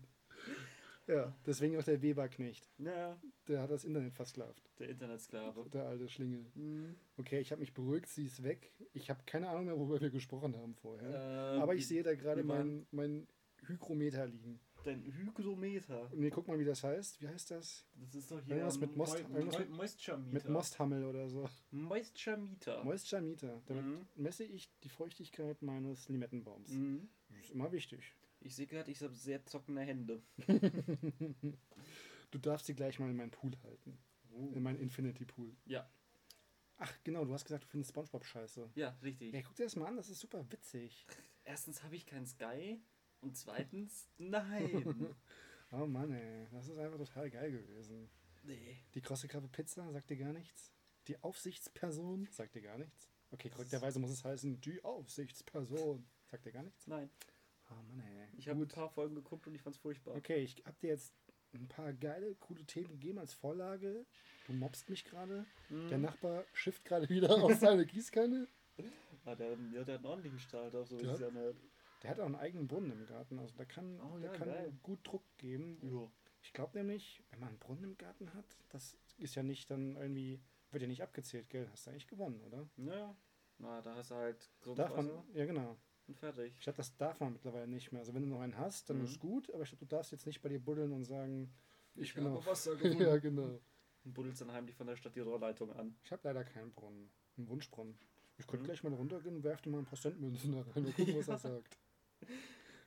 Ja, deswegen auch der Weberknecht. Ja, Der hat das Internet versklavt. der Internetsklave. Der alte Schlingel. Mhm. Okay, ich habe mich beruhigt, sie ist weg. Ich habe keine Ahnung mehr, worüber wir gesprochen haben vorher. Ähm, Aber ich sehe da gerade wir waren- mein, mein Hygrometer liegen. Dein Hygrometer. Nee, guck mal, wie das heißt. Wie heißt das? Das ist doch hier Irgendwas mit Most- Mo- irgendwas mit- Moisture Meter. Mit Mosthammel oder so. Moisture Meter. Moisture Meter. Damit Mhm. messe ich die Feuchtigkeit meines Limettenbaums. Mhm. Das ist immer wichtig. Ich sehe gerade, ich habe sehr zockene Hände. Du darfst sie gleich mal in meinen Pool halten. in meinen Infinity Pool. Ja. Ach, genau, du hast gesagt, du findest Spongebob scheiße. Ja, richtig. Ja, guck dir das mal an, das ist super witzig. Erstens habe ich kein Sky und zweitens, nein. Oh Mann, ey, das ist einfach total geil gewesen. nee. Die krosse Krabbe Pizza sagt dir gar nichts. Die Aufsichtsperson sagt dir gar nichts. Okay, korrekterweise muss es heißen, die Aufsichtsperson. Sagt dir gar nichts? Nein. Oh Mann, ey. Ich habe ein paar Folgen geguckt und ich fand's furchtbar. Okay, ich hab dir jetzt ein paar geile, coole Themen gegeben als Vorlage. Du mobst mich gerade. Mhm. Der Nachbar schifft gerade wieder aus seiner Gießkanne. Ah, der, ja, der hat einen ordentlichen Start auf so wie es anhört. Der hat auch einen eigenen Brunnen im Garten. Also der kann, Oh, der ja, kann geil. gut Druck geben. Ja. Ich glaube nämlich, wenn man einen Brunnen im Garten hat, das ist ja nicht dann irgendwie, wird ja nicht abgezählt, gell? Hast du eigentlich gewonnen, oder? Ja. Na, da hast du halt Darf man, Grundwasser ja genau. und fertig. Ich glaube, das darf man mittlerweile nicht mehr. Also wenn du noch einen hast, dann Mhm. ist gut, aber ich glaube, du darfst jetzt nicht bei dir buddeln und sagen, ich, Ich bin habe Wasser ja, gefunden. genau. Und buddelst dann heimlich von der Stadt die Rohrleitung an. Ich habe leider keinen Brunnen. Einen Wunschbrunnen. Ich könnte Mhm. gleich mal runtergehen und werf dir mal ein paar Centmünzen da rein und gucken, was Ja. er sagt.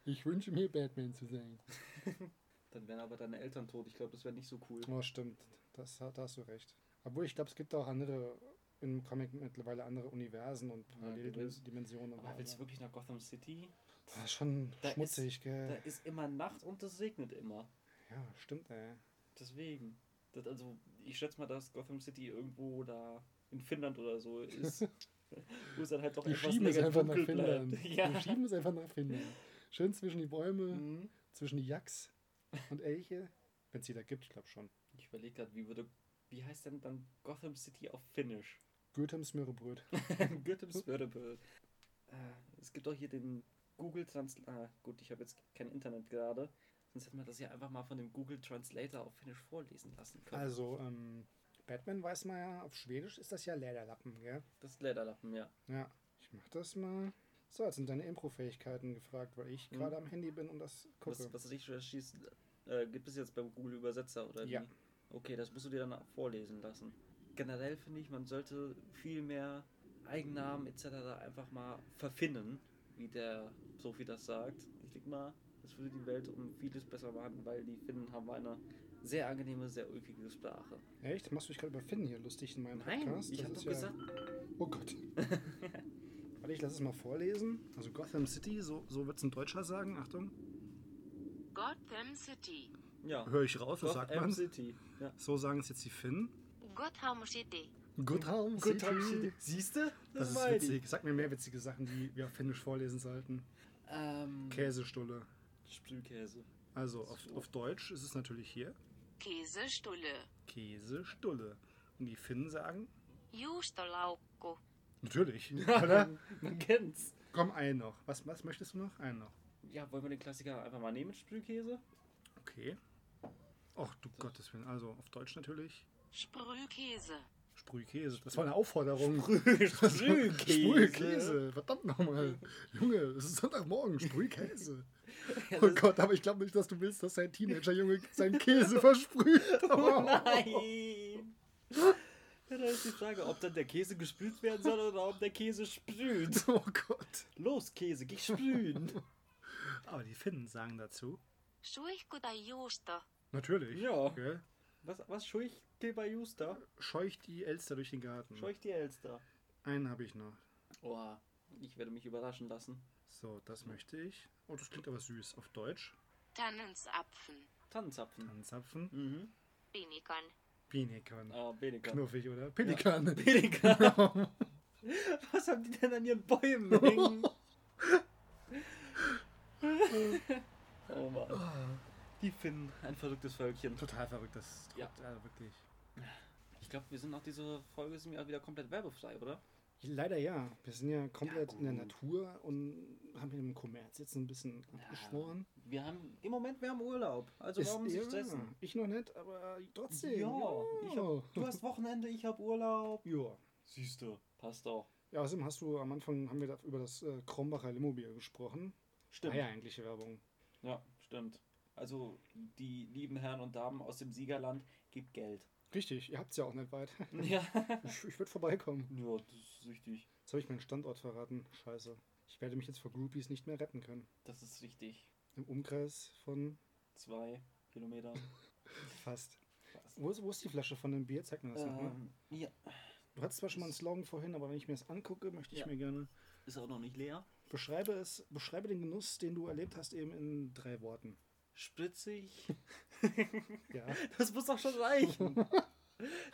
Ich wünsche mir, Batman zu sein. Dann wären aber deine Eltern tot. Ich glaube, das wäre nicht so cool. Oh, stimmt. Das, da hast du recht. Obwohl, ich glaube, es gibt auch andere, im Comic mittlerweile andere Universen und. Paralleldimensionen. Aber willst du wirklich nach Gotham City? Das ist schon Da schmutzig, Da gell? ist immer Nacht und es regnet immer. Ja, stimmt, ey. Deswegen. Das, also, ich schätze mal, dass Gotham City irgendwo da in Finnland oder so ist. Wo es dann halt doch Wir etwas schieben es einfach nach Finnland. bleibt. Wir Ja. schieben es einfach nach Finnland. Schön zwischen die Bäume, Mhm. zwischen die Yaks und Elche. Wenn es die da gibt, ich glaube schon. Ich überlege gerade, wie würde. Wie heißt denn dann Gotham City auf Finnisch? Goethams Mürrebröt. Gotham Smörrebröt. Äh, es gibt auch hier den Google Translator. Ah, gut, ich habe jetzt kein Internet gerade. Sonst hätten wir das ja einfach mal von dem Google Translator auf Finnisch vorlesen lassen können. Also, ähm, Batman weiß man ja, auf Schwedisch ist das ja Lederlappen, gell? das ist Lederlappen, ja. Ja, ich mach das mal. So, jetzt sind deine Impro-Fähigkeiten gefragt, weil ich Mhm. gerade am Handy bin und das gucke. Was, was ich schießt, äh, gibt es jetzt beim Google Übersetzer oder Ja. wie? Okay, das musst du dir dann auch vorlesen lassen. Generell finde ich, man sollte viel mehr Eigennamen etc. einfach mal verfinnen, wie der Sophie das sagt. Ich denke mal, das würde die Welt um vieles besser machen, weil die Finnen haben eine sehr angenehme, sehr ulkige Sprache. Echt? Machst du dich gerade über Finn hier lustig in meinem Nein, Podcast? ich Das habe ist doch ja- gesagt, Oh Gott. Warte, ich lasse es mal vorlesen. Also Gotham City, so, so wird es ein Deutscher sagen. Achtung. Gotham City. ja. Höre ich raus, was sagt Gotham man? City. Ja. So sagen es jetzt die Finnen. Gotham City. Gotham City. Gotham City. Siehst du? Das ist meine ich. witzig. Sag mir mehr witzige Sachen, die wir auf Finnisch vorlesen sollten. Ähm, Käsestulle. Sprühkäse. Also auf, So. auf Deutsch ist es natürlich hier Käsestulle. Käsestulle. Und die Finnen sagen Juustolaukku. natürlich, oder? Man kennt's. Komm, einen noch. Was, was möchtest du noch? Einen noch. Ja, wollen wir den Klassiker einfach mal nehmen, Sprühkäse? Okay. Ach du Gottes Willen. Also auf Deutsch natürlich Sprühkäse. Sprühkäse. Das war eine Aufforderung. Sprühkäse. Sprühkäse. Verdammt nochmal. Junge, es ist Sonntagmorgen. Sprühkäse. Ja, Oh Gott, aber ich glaube nicht, dass du willst, dass ein Teenager-Junge seinen Käse versprüht. Oh nein! Ja, da ist die Frage, ob dann der Käse gespült werden soll oder ob der Käse sprüht. Oh Gott. Los, Käse, geh sprühen! Aber die Finnen sagen dazu. Natürlich. Ja. Gell? Was, was scheucht dir bei Juster? Scheucht die Elster durch den Garten. Scheucht die Elster. Einen habe ich noch. Oh, ich werde mich überraschen lassen. So, das möchte ich. Oh, das klingt aber süß. Auf Deutsch. Tannensapfen. Tannenzapfen. Tanzapfen. Mhm. Pinikan. Pelikan. Ah, Pelikan. Knuffig, oder? Pelikan. Pelikan. Was haben die denn an ihren Bäumen hängen? oh Mann. Die Finnen, ein verrücktes Völkchen. Total verrückt, das Ja. ja. wirklich. Ich glaube, wir sind nach dieser Folge sind wir wieder komplett werbefrei, oder? Leider ja. Wir sind ja komplett Ja, in der. Natur und haben hier im Kommerz jetzt ein bisschen abgeschworen. Wir haben im Moment wir haben Urlaub. Also Ist- warum sich ja, stressen? Ich noch nicht, aber trotzdem. Ja, ich hab, du hast Wochenende, ich habe Urlaub. Ja. Siehst du. Passt auch. Ja, außerdem hast du am Anfang haben wir da über das äh, Krombacher Limobier gesprochen. Stimmt. War ja eigentlich Werbung. Ja, stimmt. Also die lieben Herren und Damen aus dem Siegerland, gebt Geld. Richtig, ihr habt es ja auch nicht weit. ja. Ich, ich würde vorbeikommen. Ja, das ist richtig. Jetzt habe ich meinen Standort verraten. Scheiße. Ich werde mich jetzt vor Groupies nicht mehr retten können. Das ist richtig. Im Umkreis von Zwei Kilometer. fast. Fast. Wo ist, wo ist die Flasche von dem Bier? Zeig mir das nochmal. Ähm, ja, Du hattest zwar schon mal einen Slogan vorhin, aber wenn ich mir das angucke, möchte ich Ja. mir gerne. ist auch noch nicht leer. Beschreibe es, beschreibe den Genuss, den du erlebt hast, eben in drei Worten. Spritzig. Ja. Das muss doch schon reichen.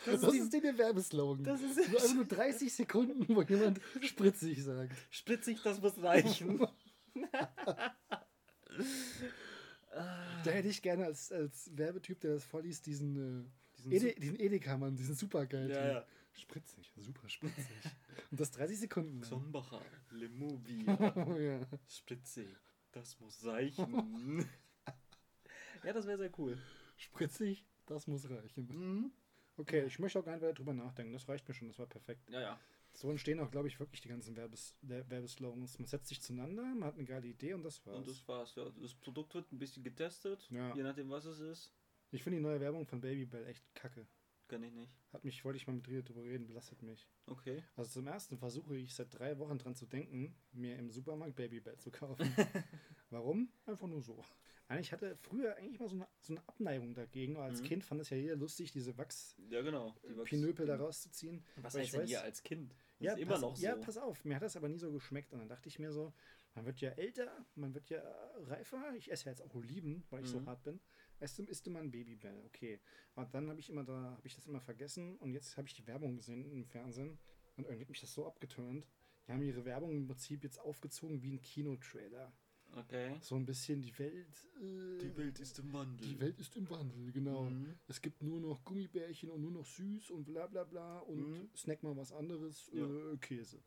Das, Das, ist ist der Werbeslogan. Das ist- nur, also nur 30 Sekunden, wo jemand spritzig sagt. die, spritzig, das muss reichen. Da hätte ich gerne als, als Werbetyp, der das vorliest, diesen, Diesen äh, Ede, diesen Edeka-Mann, diesen supergeil. Ja, ja. Spritzig, super spritzig. Und das 30 Sekunden. Lemovia, Oh, ja. spritzig, das muss reichen. Ja, das wäre sehr cool. Spritzig, das muss reichen. Mhm. Okay, ich möchte auch gar nicht weiter drüber nachdenken. Das reicht mir schon, das war perfekt. Ja, ja. So entstehen auch, glaube ich, wirklich die ganzen Werbes Werbeslogans. Man setzt sich zueinander, man hat eine geile Idee und das war's. Und das war's, ja. Das Produkt wird ein bisschen getestet, Ja. je nachdem, was es ist. ich finde die neue Werbung von Babybell echt kacke. Kann ich nicht. Hat mich, wollte ich mal mit Rio drüber reden, belastet mich. Okay. Also zum ersten versuche ich seit drei Wochen dran zu denken, mir im Supermarkt Babybell zu kaufen. Warum? Einfach nur so. Eigentlich hatte früher eigentlich mal so eine, so eine Abneigung dagegen. Als Mhm. Kind fand es ja jeder lustig, diese Ja, genau. Die Wachs- Wachspinöpel da rauszuziehen. Was heißt ich denn ihr weiß- als Kind? Das Ja, ist immer pass, noch so. ja, pass auf, mir hat das aber nie so geschmeckt. Und dann dachte ich mir so, man wird ja älter, man wird ja reifer. Ich esse ja jetzt auch Oliven, weil ich so Mhm. hart bin. Isst immer ein Babybell, okay. Und dann habe ich immer da, habe ich das immer vergessen und jetzt habe ich die Werbung gesehen im Fernsehen und irgendwie hat mich das so abgeturnt. Die haben ihre Werbung im Prinzip jetzt aufgezogen wie ein Kinotrailer. Okay. So ein bisschen die Welt. Äh, Welt ist im Wandel. die Welt ist im Wandel, genau. Mhm. Es gibt nur noch Gummibärchen und nur noch süß und bla bla bla und Mhm. snack mal was anderes, Ja. äh, Käse.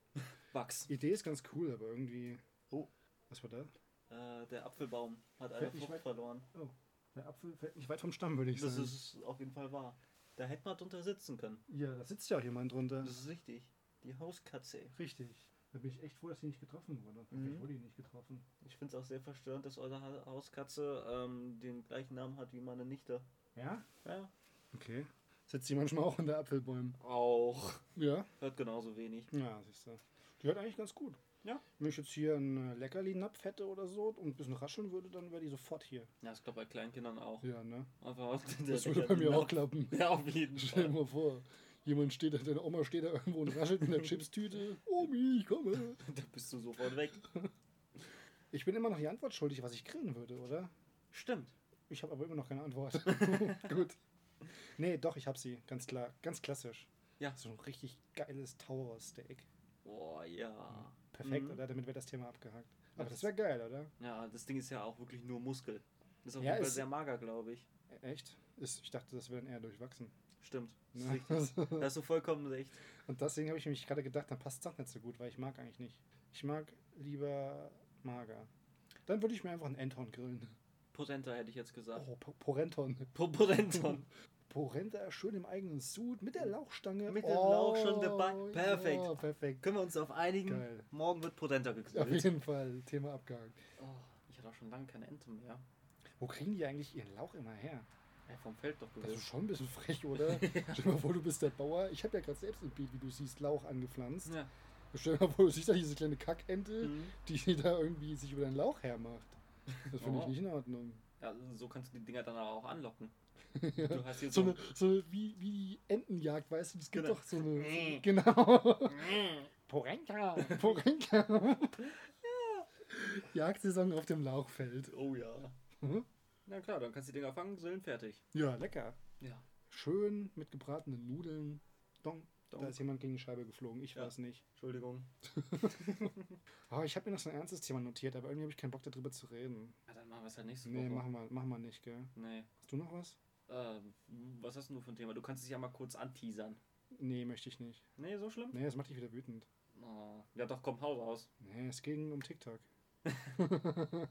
Wachs. Idee ist ganz cool, aber irgendwie. Oh. Was war da? Äh, der Apfelbaum hat eine Frucht weit- verloren. Oh. Der Apfel fällt nicht weit vom Stamm, würde ich Das sagen. ist auf jeden Fall wahr. Da hätte man drunter sitzen können. ja, da sitzt ja auch jemand drunter. Das ist richtig. Die Hauskatze. Richtig. Da bin ich echt froh, dass sie nicht getroffen wurde. Mhm. Vielleicht wurde die nicht getroffen. Ich finde es auch sehr verstörend, dass eure Ha- Hauskatze ähm, den gleichen Namen hat wie meine Nichte. Ja? Ja. Okay. Sitzt sie manchmal auch in der Apfelbäumen. Auch. Ja? Hört genauso wenig. Ja, siehst du. Die hört eigentlich ganz gut. Ja. Wenn ich jetzt hier einen Leckerli-Napf hätte oder so und ein bisschen rascheln würde, dann wäre die sofort hier. Ja, das glaube bei Kleinkindern auch. Ja, ne? Einfach Das würde bei mir auch klappen. Ja, auf jeden Stell dir Fall. mal vor, jemand steht da, deine Oma steht da irgendwo und raschelt mit einer Chipstüte. Omi, ich komme. Da bist du sofort weg. Ich bin immer noch die Antwort schuldig, was ich grillen würde, oder? Stimmt. Ich habe aber immer noch keine Antwort. Gut. Nee, doch, ich habe sie. Ganz klar. Ganz klassisch. Ja. So ein richtig geiles Tower-Steak. Boah, ja. Perfekt, Mhm. oder? Damit wäre das Thema abgehakt. Aber Ja, das wäre geil, oder? Ja, das Ding ist ja auch wirklich nur Muskel. Ist auf Ja, jeden Fall sehr mager, glaube ich. Echt? Ist, ich dachte, das wäre eher durchwachsen. Stimmt. Das ist Ne? richtig. Da hast du vollkommen recht. Und deswegen habe ich mich gerade gedacht, dann passt es doch nicht so gut, weil ich mag eigentlich nicht. Ich mag lieber mager. Dann würde ich mir einfach einen Enthorn grillen. Potenter hätte ich jetzt gesagt. Oh, Po- Porenton. Po- Porenton. Porenta schön im eigenen Sud mit der Lauchstange. Mit der Lauchstange dabei. Ja, Perfekt. perfekt. Können wir uns auf einigen? Geil. Morgen wird Potenter Auf gegrillt. jeden Fall. Thema abgehakt. Oh, ich hatte auch schon lange keine Ente mehr. Wo kriegen die eigentlich ihren Lauch immer her? Ja, vom Feld doch Das ist schon ein bisschen frech, oder? Stell dir mal vor, du bist der Bauer. Ich habe ja gerade selbst im Bild, wie du siehst, Lauch angepflanzt. Ja. Stell dir mal vor, du siehst da diese kleine Kackente, Mhm. die da irgendwie sich über deinen Lauch hermacht. Das finde ich Oh. nicht in Ordnung. ja, so kannst du die Dinger dann auch anlocken. Du hast hier So so, eine, so eine wie, wie die Entenjagd, weißt du, es gibt Genau. doch so eine. Genau. Porenka. Porenka. Jagdsaison auf dem Lauchfeld. Oh ja. Mhm. Na klar, dann kannst du die Dinger fangen, grillen, fertig. Ja, lecker. Ja. Schön mit gebratenen Nudeln. Dong. Da Donk. ist jemand gegen die Scheibe geflogen. Ich Ja. weiß nicht. Entschuldigung. Oh, ich habe mir noch so ein ernstes Thema notiert, aber irgendwie habe ich keinen Bock darüber zu reden. Ja, dann machen wir es halt nächste Nee, Woche. machen wir, machen wir nicht, gell? Nee. Hast du noch was? Äh, was hast du für ein Thema? Du kannst dich ja mal kurz anteasern. Nee, möchte ich nicht. Nee, so schlimm? Nee, das macht dich wieder wütend. Oh. Ja doch, komm, hau raus. Nee, es ging um TikTok.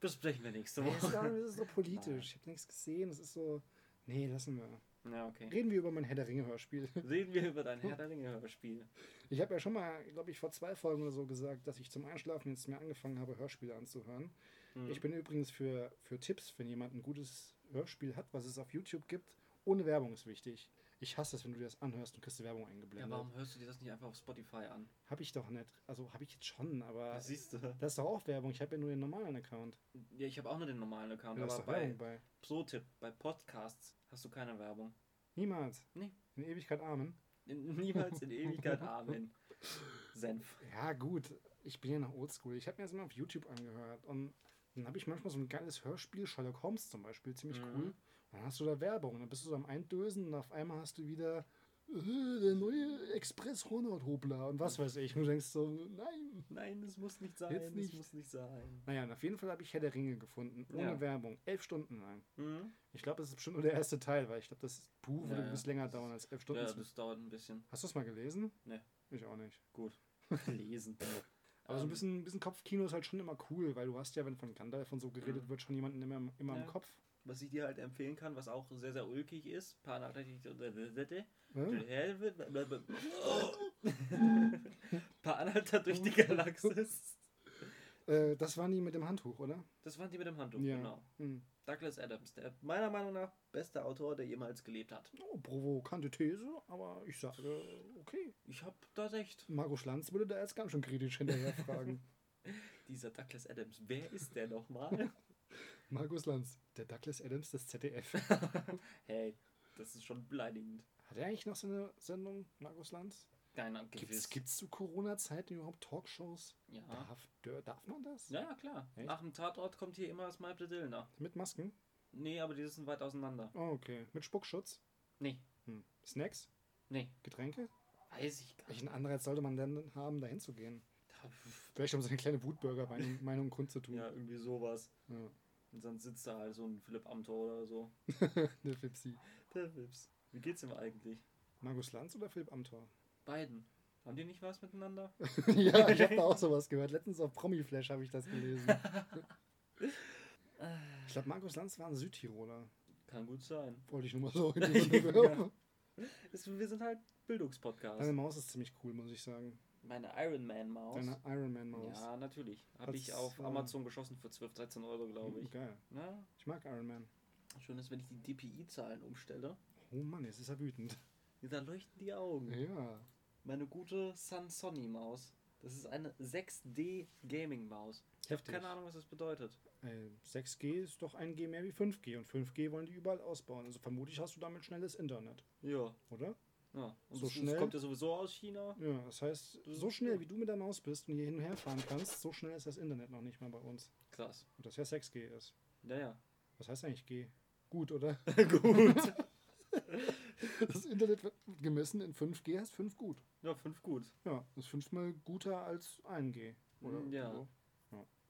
Besprechen wir nächste Nee, Woche. gar- es ist so politisch. Ich habe nichts gesehen. Es ist so. Nee, lassen wir. Ja, okay. Reden wir über mein Herr der Ringe Hörspiel. Reden wir über dein Herr der Ringe Hörspiel. Ich habe ja schon mal, glaube ich, vor zwei Folgen oder so gesagt, dass ich zum Einschlafen jetzt mir angefangen habe, Hörspiele anzuhören. Hm. Ich bin übrigens für, für Tipps, wenn jemand ein gutes Hörspiel hat, was es auf YouTube gibt. Ohne Werbung ist wichtig. Ich hasse es, wenn du dir das anhörst und kriegst die Werbung Ja, eingeblendet. warum hörst du dir das nicht einfach auf Spotify an? Habe ich doch nicht. Also habe ich jetzt schon, aber Das siehst du. das ist doch auch Werbung. Ich habe ja nur den normalen Account. Ja, ich habe auch nur den normalen Account, ist aber bei Werbung bei. Pro-Tipp, bei Podcasts hast du keine Werbung. Niemals. Nee. In Ewigkeit Amen. In, niemals in Ewigkeit Amen. Senf. Ja, gut. Ich bin ja noch oldschool. Ich habe mir das immer auf YouTube angehört. Und dann habe ich manchmal so ein geiles Hörspiel, Sherlock Holmes zum Beispiel, ziemlich Mhm. cool. Dann hast du da Werbung. Dann bist du so am Eindösen und auf einmal hast du wieder äh, der neue Express Hornhaut Hobler und was weiß ich. Und du denkst so, nein. Nein, es muss nicht sein. Jetzt nicht. Es muss nicht sein. Naja, und auf jeden Fall habe ich Herr der Ringe gefunden. Ohne Ja. Werbung. Elf Stunden lang. Mhm. Ich glaube, das ist bestimmt nur der erste Teil, weil ich glaube, das Buch Ja, würde ein bisschen länger dauern als elf Stunden. Ja, das dauert ein bisschen. Hast du es mal gelesen? Nee. Ich auch nicht. Gut. Lesen. Aber so ein Ähm, bisschen, ein bisschen Kopfkino ist halt schon immer cool, weil du hast ja, wenn von Gandalf und so geredet Mhm. wird, schon jemanden immer, im- immer Ja. im Kopf. Was ich dir halt empfehlen kann, was auch sehr, sehr ulkig ist? Paranhalter durch die Galaxis. Äh, das waren die mit dem Handtuch, oder? Das waren die mit dem Handtuch, Ja. genau. Hm. Douglas Adams, der meiner Meinung nach beste Autor, der jemals gelebt hat. Oh, provokante These, aber ich sage, okay. Ich hab da recht. Markus Schlanz würde da jetzt ganz schön kritisch hinterher fragen. Dieser Douglas Adams, wer ist der nochmal? Markus Lanz, der Douglas Adams des ZDF. hey, das ist schon beleidigend. Hat er eigentlich noch so eine Sendung, Markus Lanz? Keiner Gibt's, gewiss. gibt's zu Corona-Zeiten überhaupt Talkshows? Ja. Darf, darf man das? ja, ja, klar. Echt? Nach dem Tatort kommt hier immer das Malte Dillner. Mit Masken? Nee, aber die sind weit auseinander. Oh, okay. Mit Spuckschutz? Nee, Hm. Snacks? nee, Getränke? weiß ich gar nicht. Welchen Anreiz sollte man denn haben, da hinzugehen? Vielleicht um seine kleine Wutbürger-Meinung kundzutun. Ja, irgendwie sowas. Ja. Und dann sitzt da halt so ein Philipp Amthor oder so. Der Fipsi. Der Wips. Wie geht's ihm eigentlich? Markus Lanz oder Philipp Amthor? Beiden. Haben die nicht was miteinander? ja, ich habe da auch sowas gehört. Letztens auf Promiflash habe ich das gelesen. Ich glaube, Markus Lanz war ein Südtiroler. Kann gut sein. Wollte ich nur mal so in die. Es, wir sind halt Bildungspodcast. Deine Maus ist ziemlich cool, muss ich sagen. Meine Iron Man Maus. Deine Iron Man Maus. Ja, natürlich. Habe ich auf äh, Amazon geschossen für 12, 13 Euro, glaube ich. Geil. Na, Ich mag Iron Man. schön ist, wenn ich die DPI-Zahlen umstelle. Oh Mann, jetzt ist er wütend. Da leuchten die Augen. Ja. Meine gute Sansoni Maus. Das ist eine 6D Gaming Maus. Ich habe keine Ahnung, was das bedeutet. Äh, 6G ist doch 1G mehr wie 5G und 5G wollen die überall ausbauen. Also vermutlich hast du damit schnelles Internet, Ja. oder? Ja. Und So es, schnell? Es kommt ja sowieso aus China. Ja, das heißt, so schnell wie du mit der Maus bist und hier hin und her fahren kannst, so schnell ist das Internet noch nicht mal bei uns. Krass. Und das ja 6G ist. Ja, ja. Was heißt eigentlich G? Gut, oder? gut. Das Internet wird gemessen in 5G heißt 5 gut. Ja, 5 gut. Ja, das ist fünfmal guter als 1G. Oder Ja. so.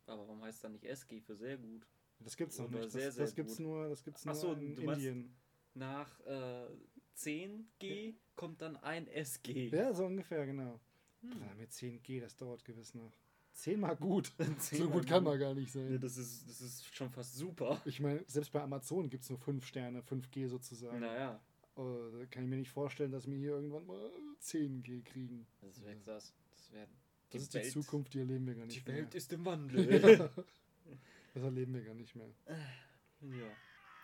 Aber warum heißt dann nicht SG für sehr gut? Das gibt's noch Oder nicht. Das, sehr, sehr das gibt's gut. nur, das gibt's Ach nur so, in meinst- Indien. Nach äh, 10G kommt dann ein SG. Ja, so ungefähr, genau. Hm. Mit 10G, das dauert gewiss noch. 10 mal gut. so Zehnmal gut kann man gar nicht sein. Ja, das, ist, das ist schon fast super. Ich meine, selbst bei Amazon gibt es nur 5 Sterne, 5G sozusagen. Naja, Äh, da kann ich mir nicht vorstellen, dass wir hier irgendwann mal 10G kriegen. das wäre krass. Das, wär Das ist die Zukunft, die erleben wir gar nicht Die Welt mehr. ist im Wandel. Das erleben wir gar nicht mehr. ja.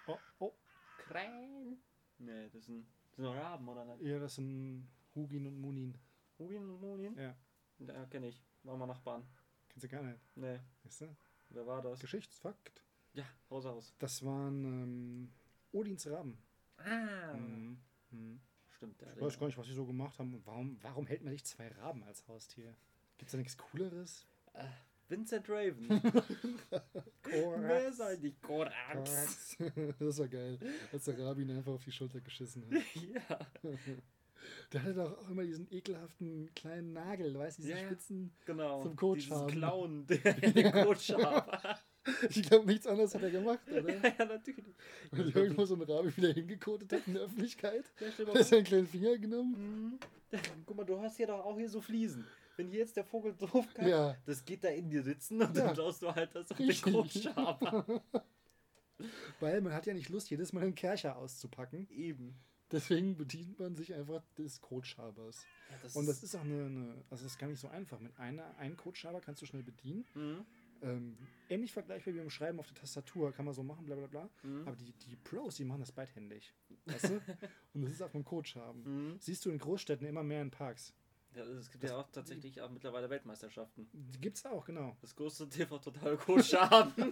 Oh, oh. Krähen. Nee, das sind, das sind Raben, oder nicht? Ja, das sind Hugin und Munin. Rubin und Monin? Ja, Ja, kenne ich. Waren wir Nachbarn. kennst du gar nicht. Nee, Weißt du? wer war das? Geschichtsfakt. Ja, Haus aus. Das waren ähm, Odins Raben. Ah. Mhm. Mhm. Stimmt, der Ich weiß gar nicht, was sie so gemacht haben. Und warum, warum hält man nicht zwei Raben als Haustier? Gibt es da nichts Cooleres? Äh, Vincent Raven. Korax. wer ist eigentlich Korax? Das war geil, als der Rabi ihn einfach auf die Schulter geschissen hat. ja. Der hatte doch auch immer diesen ekelhaften kleinen Nagel, weißt du, diese Ja. Spitzen. Genau. Zum Coach Dieses haben. Clown, der den Coach haben. Ich glaube, nichts anderes hat er gemacht, oder? ja, natürlich. Weil die irgendwo so einen Rabi wieder hingekotet hat in der Öffentlichkeit. Ja, stell Hat er seinen kleinen Finger genommen? Mhm. Guck mal, du hast hier doch auch hier so Fliesen. Wenn hier jetzt der Vogel drauf kann, Ja. das geht da in die Ritzen und Ja. dann schaust du halt, dass du den. Kotschab Weil man hat ja nicht Lust, jedes Mal einen Kercher auszupacken. Eben. Deswegen bedient man sich einfach des Kotschabers. Ja, das Und das ist auch eine, eine also das ist gar nicht so einfach. Mit einer, einem Koteschaber kannst du schnell bedienen. Mhm. Ähm, ähnlich vergleichbar wie beim Schreiben auf der Tastatur, kann man so machen, bla bla bla. Mhm. Aber die, die Pros, die machen das beidhändig. Weißt du? Und das ist auf einem Codeschaben. Mhm. Siehst du in Großstädten immer mehr in Parks. Ja, es gibt Das- ja auch tatsächlich auch mittlerweile Weltmeisterschaften. Die gibt's auch, genau. Das größte TV Total Kotschab.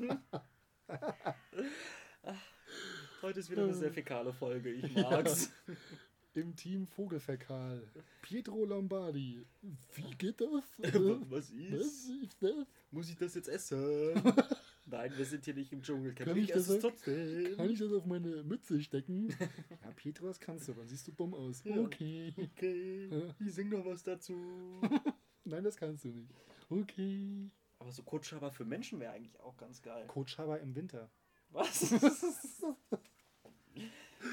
Heute ist wieder eine sehr fäkale Folge, ich mag's. im Team Vogelfäkal. Pietro Lombardi. Wie geht das? Was ist? Was ist das? Muss ich das jetzt essen? Nein, wir sind hier nicht im Dschungel. Kann ich das trotzdem. Kann ich das auf meine Mütze stecken? ja, Pietro, das kannst du, dann siehst du dumm aus. Ja. Okay. Okay, ich sing noch was dazu. Nein, das kannst du nicht. Okay. Aber so Kutschaber für Menschen wäre eigentlich auch ganz geil. Coachhaber im Winter. Was?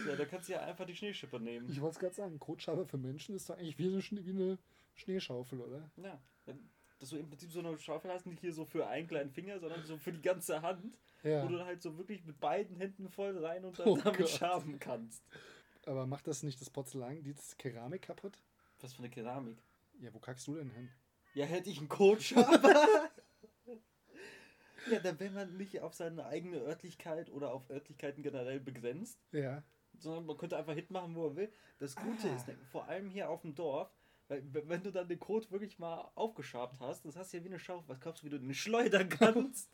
ja, da kannst du ja einfach die Schneeschippe nehmen. Ich wollte es gerade sagen, Coachhaber für Menschen ist doch eigentlich wie eine, wie eine Schneeschaufel, oder? Ja, dass du im Prinzip so eine Schaufel hast, nicht hier so für einen kleinen Finger, sondern so für die ganze Hand, Ja. wo du dann halt so wirklich mit beiden Händen voll rein und dann Oh damit Gott. schaben kannst. Aber macht das nicht das Porzellan, die das Keramik kaputt? Was für eine Keramik. Ja, wo kackst du denn hin? Ja, hätte ich einen Coatschaber. ja, dann wäre man nicht auf seine eigene Örtlichkeit oder auf Örtlichkeiten generell begrenzt, Ja. sondern man könnte einfach hinmachen, wo er will. Das Gute Ah. ist, vor allem hier auf dem Dorf, wenn du dann den Code wirklich mal aufgeschabt hast, das hast du ja wie eine Schaufel. Was glaubst du, wie du den schleudern kannst?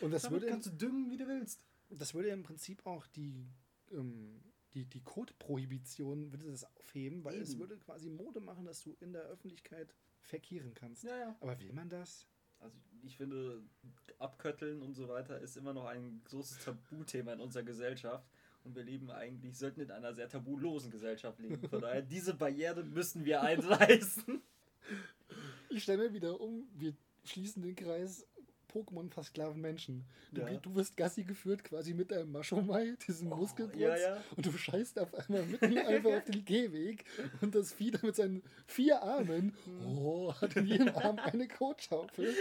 Und das Damit würde, kannst du düngen, wie du willst. das würde im Prinzip auch die, ähm, die, die Code-Prohibition würde das aufheben, weil es Eben. würde quasi Mode machen, dass du in der Öffentlichkeit verkehren kannst. Ja, ja. Aber will man das? Also ich finde, Abkötteln und so weiter ist immer noch ein großes Tabuthema in unserer Gesellschaft. Und wir leben eigentlich, sollten in einer sehr tabulosen Gesellschaft leben. Von daher, diese Barriere müssen wir einreißen. Ich stelle mir wieder um, wir schließen den Kreis Pokémon versklaven Menschen. Du, Ja. du wirst Gassi geführt quasi mit deinem Maschomai, diesem Oh, Muskelprotz, ja, ja. und du scheißt auf einmal mitten einfach auf den Gehweg und das Vieh da mit seinen vier Armen Hm. oh, hat in jedem Arm eine Kotschaufel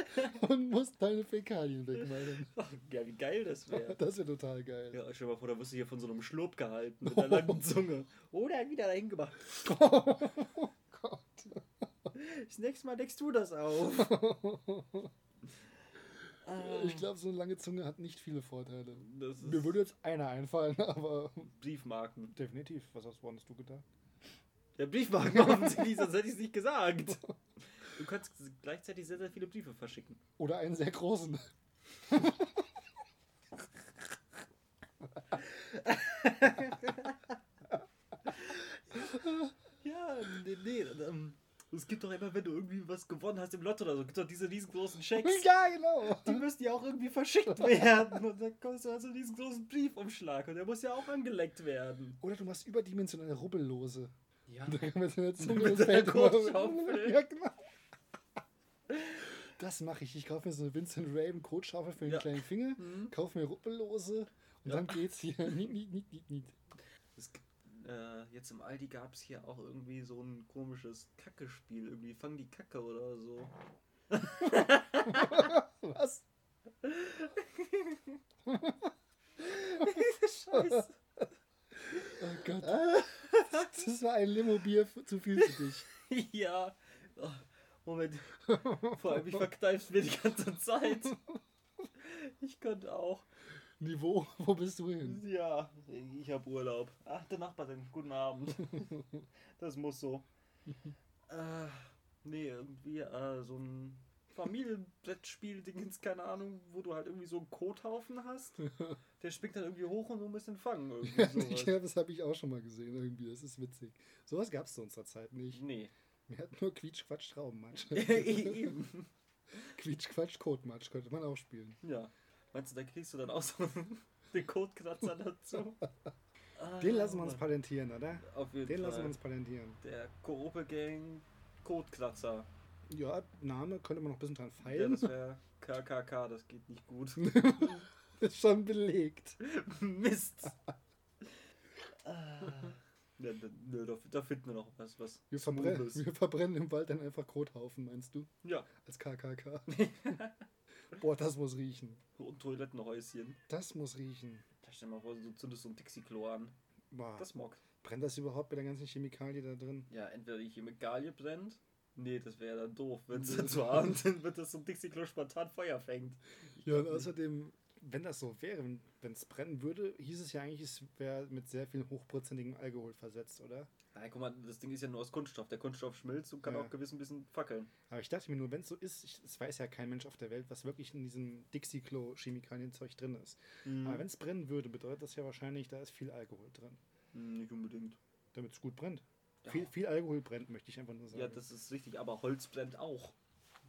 und muss deine Fäkalien wegmeinen. Ja, wie geil das wäre. Das wäre total geil. Ja, stell dir mal vor, da wirst du hier von so einem Schlurp gehalten mit einer langen Zunge. Oder wieder dahin gemacht. Oh Gott. Das nächste Mal deckst du das auf. Ich glaube, so eine lange Zunge hat nicht viele Vorteile. Mir würde jetzt einer einfallen, aber Briefmarken. definitiv. Was hast, hast du gedacht? Der Briefmarken offensichtlich, sonst hätte ich es nicht gesagt. Du kannst gleichzeitig sehr, sehr viele Briefe verschicken. Oder einen sehr großen. Ja, nee, nee. ähm, Es gibt doch immer, wenn du irgendwie was gewonnen hast im Lotto oder so, gibt doch diese riesengroßen Schecks. Ja, genau. Die müssen ja auch irgendwie verschickt werden. Und dann kommst du also einen riesengroßen Briefumschlag und der muss ja auch angeleckt werden. Oder du machst überdimensionale Rubbellose. Ja. Da kann man so eine Zunge Mit das der Kotschaufel. Ja, genau. Das mache ich. Ich kaufe mir so eine Vincent Raven Kotschaufel für den Ja. kleinen Finger, Mhm. kaufe mir Rubbellose und Ja. dann geht's hier. Niet, niet, niet, niet, niet. Es gibt, äh, jetzt im Aldi gab es hier auch irgendwie so ein komisches Kacke-Spiel. Irgendwie fang die Kacke oder so. Was? Scheiße. Oh Gott. Das war ein Limo-Bier zu viel für dich. ja. Oh, Moment. Vor allem, ich verkneif's mir die ganze Zeit. Ich könnte auch. Niveau, wo bist du hin? Ja, ich habe Urlaub. Ach, der Nachbarin, guten Abend. Das muss so. Äh, nee, irgendwie äh, so ein Familienbrettspiel-Dingens, keine Ahnung, wo du halt irgendwie so einen Kothaufen hast. Der springt dann irgendwie hoch und so ein bisschen fangen. Ja, das habe ich auch schon mal gesehen irgendwie. Das ist witzig. Sowas gab es zu unserer Zeit nicht. Nee. Wir hatten nur Quietsch-Quatsch Traubenmatsch. Eben. Quietsch-Quatsch Kotmatsch könnte man auch spielen. Ja. Meinst du, da kriegst du dann auch so den Kotkratzer dazu? Ah, Den lassen wir uns Mann. patentieren, oder? Auf jeden Den Fall. lassen wir uns patentieren. Der Koope Gang Kotkratzer. Ja, Name könnte man noch ein bisschen dran Ja, feilen. das wäre KKK, das geht nicht gut. ist schon belegt. Mist. ah. ja, da, nö, da, da finden wir noch was. was Wir, verbrennen, wir verbrennen im Wald dann einfach Kothaufen, meinst du? Ja, Als KKK. Boah, das muss riechen. und Toilettenhäuschen. Das muss riechen. Da stell dir mal vor, du zündest so ein Dixie-Klo an. Boah. Das mag. Brennt das überhaupt mit der ganzen Chemikalie da drin? Ja, entweder die Chemikalie brennt. Nee, das wäre dann doof. Wenn es dann zu Abend dann wird das so ein Dixie-Klo spontan Feuer fängt. Ich Ja, und außerdem, wenn das so wäre, wenn es brennen würde, hieß es ja eigentlich, es wäre mit sehr viel hochprozentigem Alkohol versetzt, oder? Nein, guck mal, das Ding ist ja nur aus Kunststoff. Der Kunststoff schmilzt und kann Ja. auch gewiss ein bisschen fackeln. Aber ich dachte mir nur, wenn es so ist, ich, es weiß ja kein Mensch auf der Welt, was wirklich in diesem Dixie-Klo-Chemikalienzeug drin ist. Mhm. Aber wenn es brennen würde, bedeutet das ja wahrscheinlich, da ist viel Alkohol drin. Hm, Nicht unbedingt. damit es gut brennt. Ja. Viel, viel Alkohol brennt, möchte ich einfach nur sagen. Ja, das ist richtig, aber Holz brennt auch.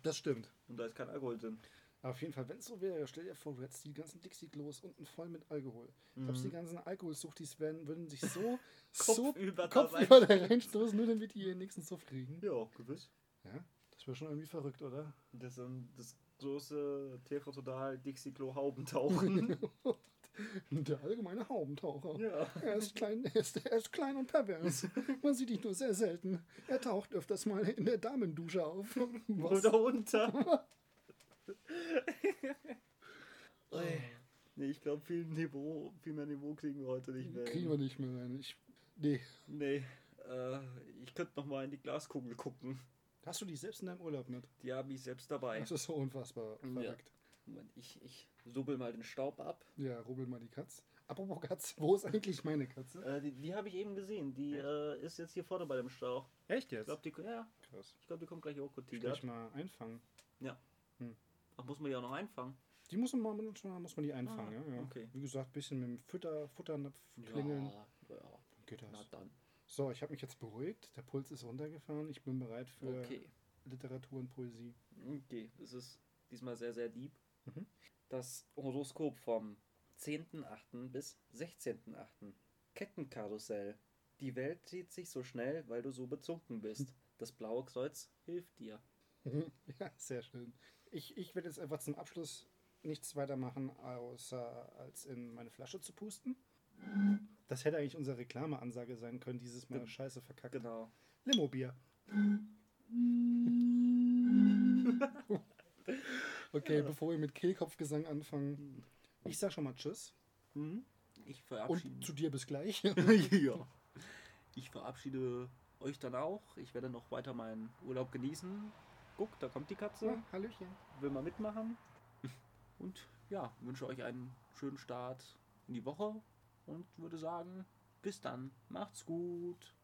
das stimmt. Und da ist kein Alkohol drin. Auf jeden Fall, wenn es so wäre, stell dir vor, du hättest die ganzen Dixie-Klos unten voll mit Alkohol. Ich glaube, die ganzen Alkoholsuchtis werden, würden sich so, so Kopfüber da kopfüber da reinstoßen, nur damit die ihren nächsten Suff kriegen. Ja, gewiss. Ja, das wäre schon irgendwie verrückt, oder? Das ist ein- das große TV Total Dixie Klo Haubentauchen. Der allgemeine Haubentaucher. ja. Er ist klein, er ist, er ist klein und pervers. Man sieht ihn nur sehr selten. Er taucht öfters mal in der Damendusche auf. Was? Oder unter. nee, ich glaube, viel Niveau, viel mehr Niveau kriegen wir heute nicht mehr. Kriegen wir nicht mehr rein. Ich, nee. Nee, äh, ich könnte noch mal in die Glaskugel gucken. Hast du die selbst in deinem Urlaub nicht? Die habe ich selbst dabei. Das ist so unfassbar verrückt. Moment, ich, ich subbel mal den Staub ab. Ja, rubbel mal die Katz. Apropos Katz, wo ist eigentlich meine Katze? Äh, die die habe ich eben gesehen. Die äh, ist jetzt hier vorne bei dem Stauch. Echt Ich jetzt? glaube, die, ja, Krass. ich glaub, die kommt gleich hochgetigert. Gleich mal einfangen. Ach, muss man die auch noch einfangen? Die muss man, manchmal muss man die einfangen, Ah, ja, ja. okay. Wie gesagt, bisschen mit dem Fütter, Futternapf klingeln. Ja, ja. Geht Na das. dann. So, ich habe mich jetzt beruhigt. Der Puls ist runtergefahren. Ich bin bereit für Okay. Literatur und Poesie. Okay, es ist diesmal sehr, sehr deep. Mhm. Das Horoskop vom 10.8. bis 16.8. Kettenkarussell. Die Welt dreht sich so schnell, weil du so betrunken bist. Das blaue Kreuz hilft dir. ja, sehr schön. Ich, ich werde jetzt einfach zum Abschluss nichts weiter machen, außer als in meine Flasche zu pusten. Das hätte eigentlich unsere Reklameansage sein können, dieses Mal Ge- scheiße verkackt. Genau. Limo-Bier. Okay, bevor wir mit Kehlkopfgesang anfangen, ich sag schon mal Tschüss Mhm. Ich verabschiede. und zu dir bis gleich. ja. Ich verabschiede euch dann auch. Ich werde noch weiter meinen Urlaub genießen. Guck, da kommt die Katze. Ja, Hallöchen. will mal mitmachen. Und ja, wünsche euch einen schönen Start in die Woche und würde sagen, bis dann. Macht's gut.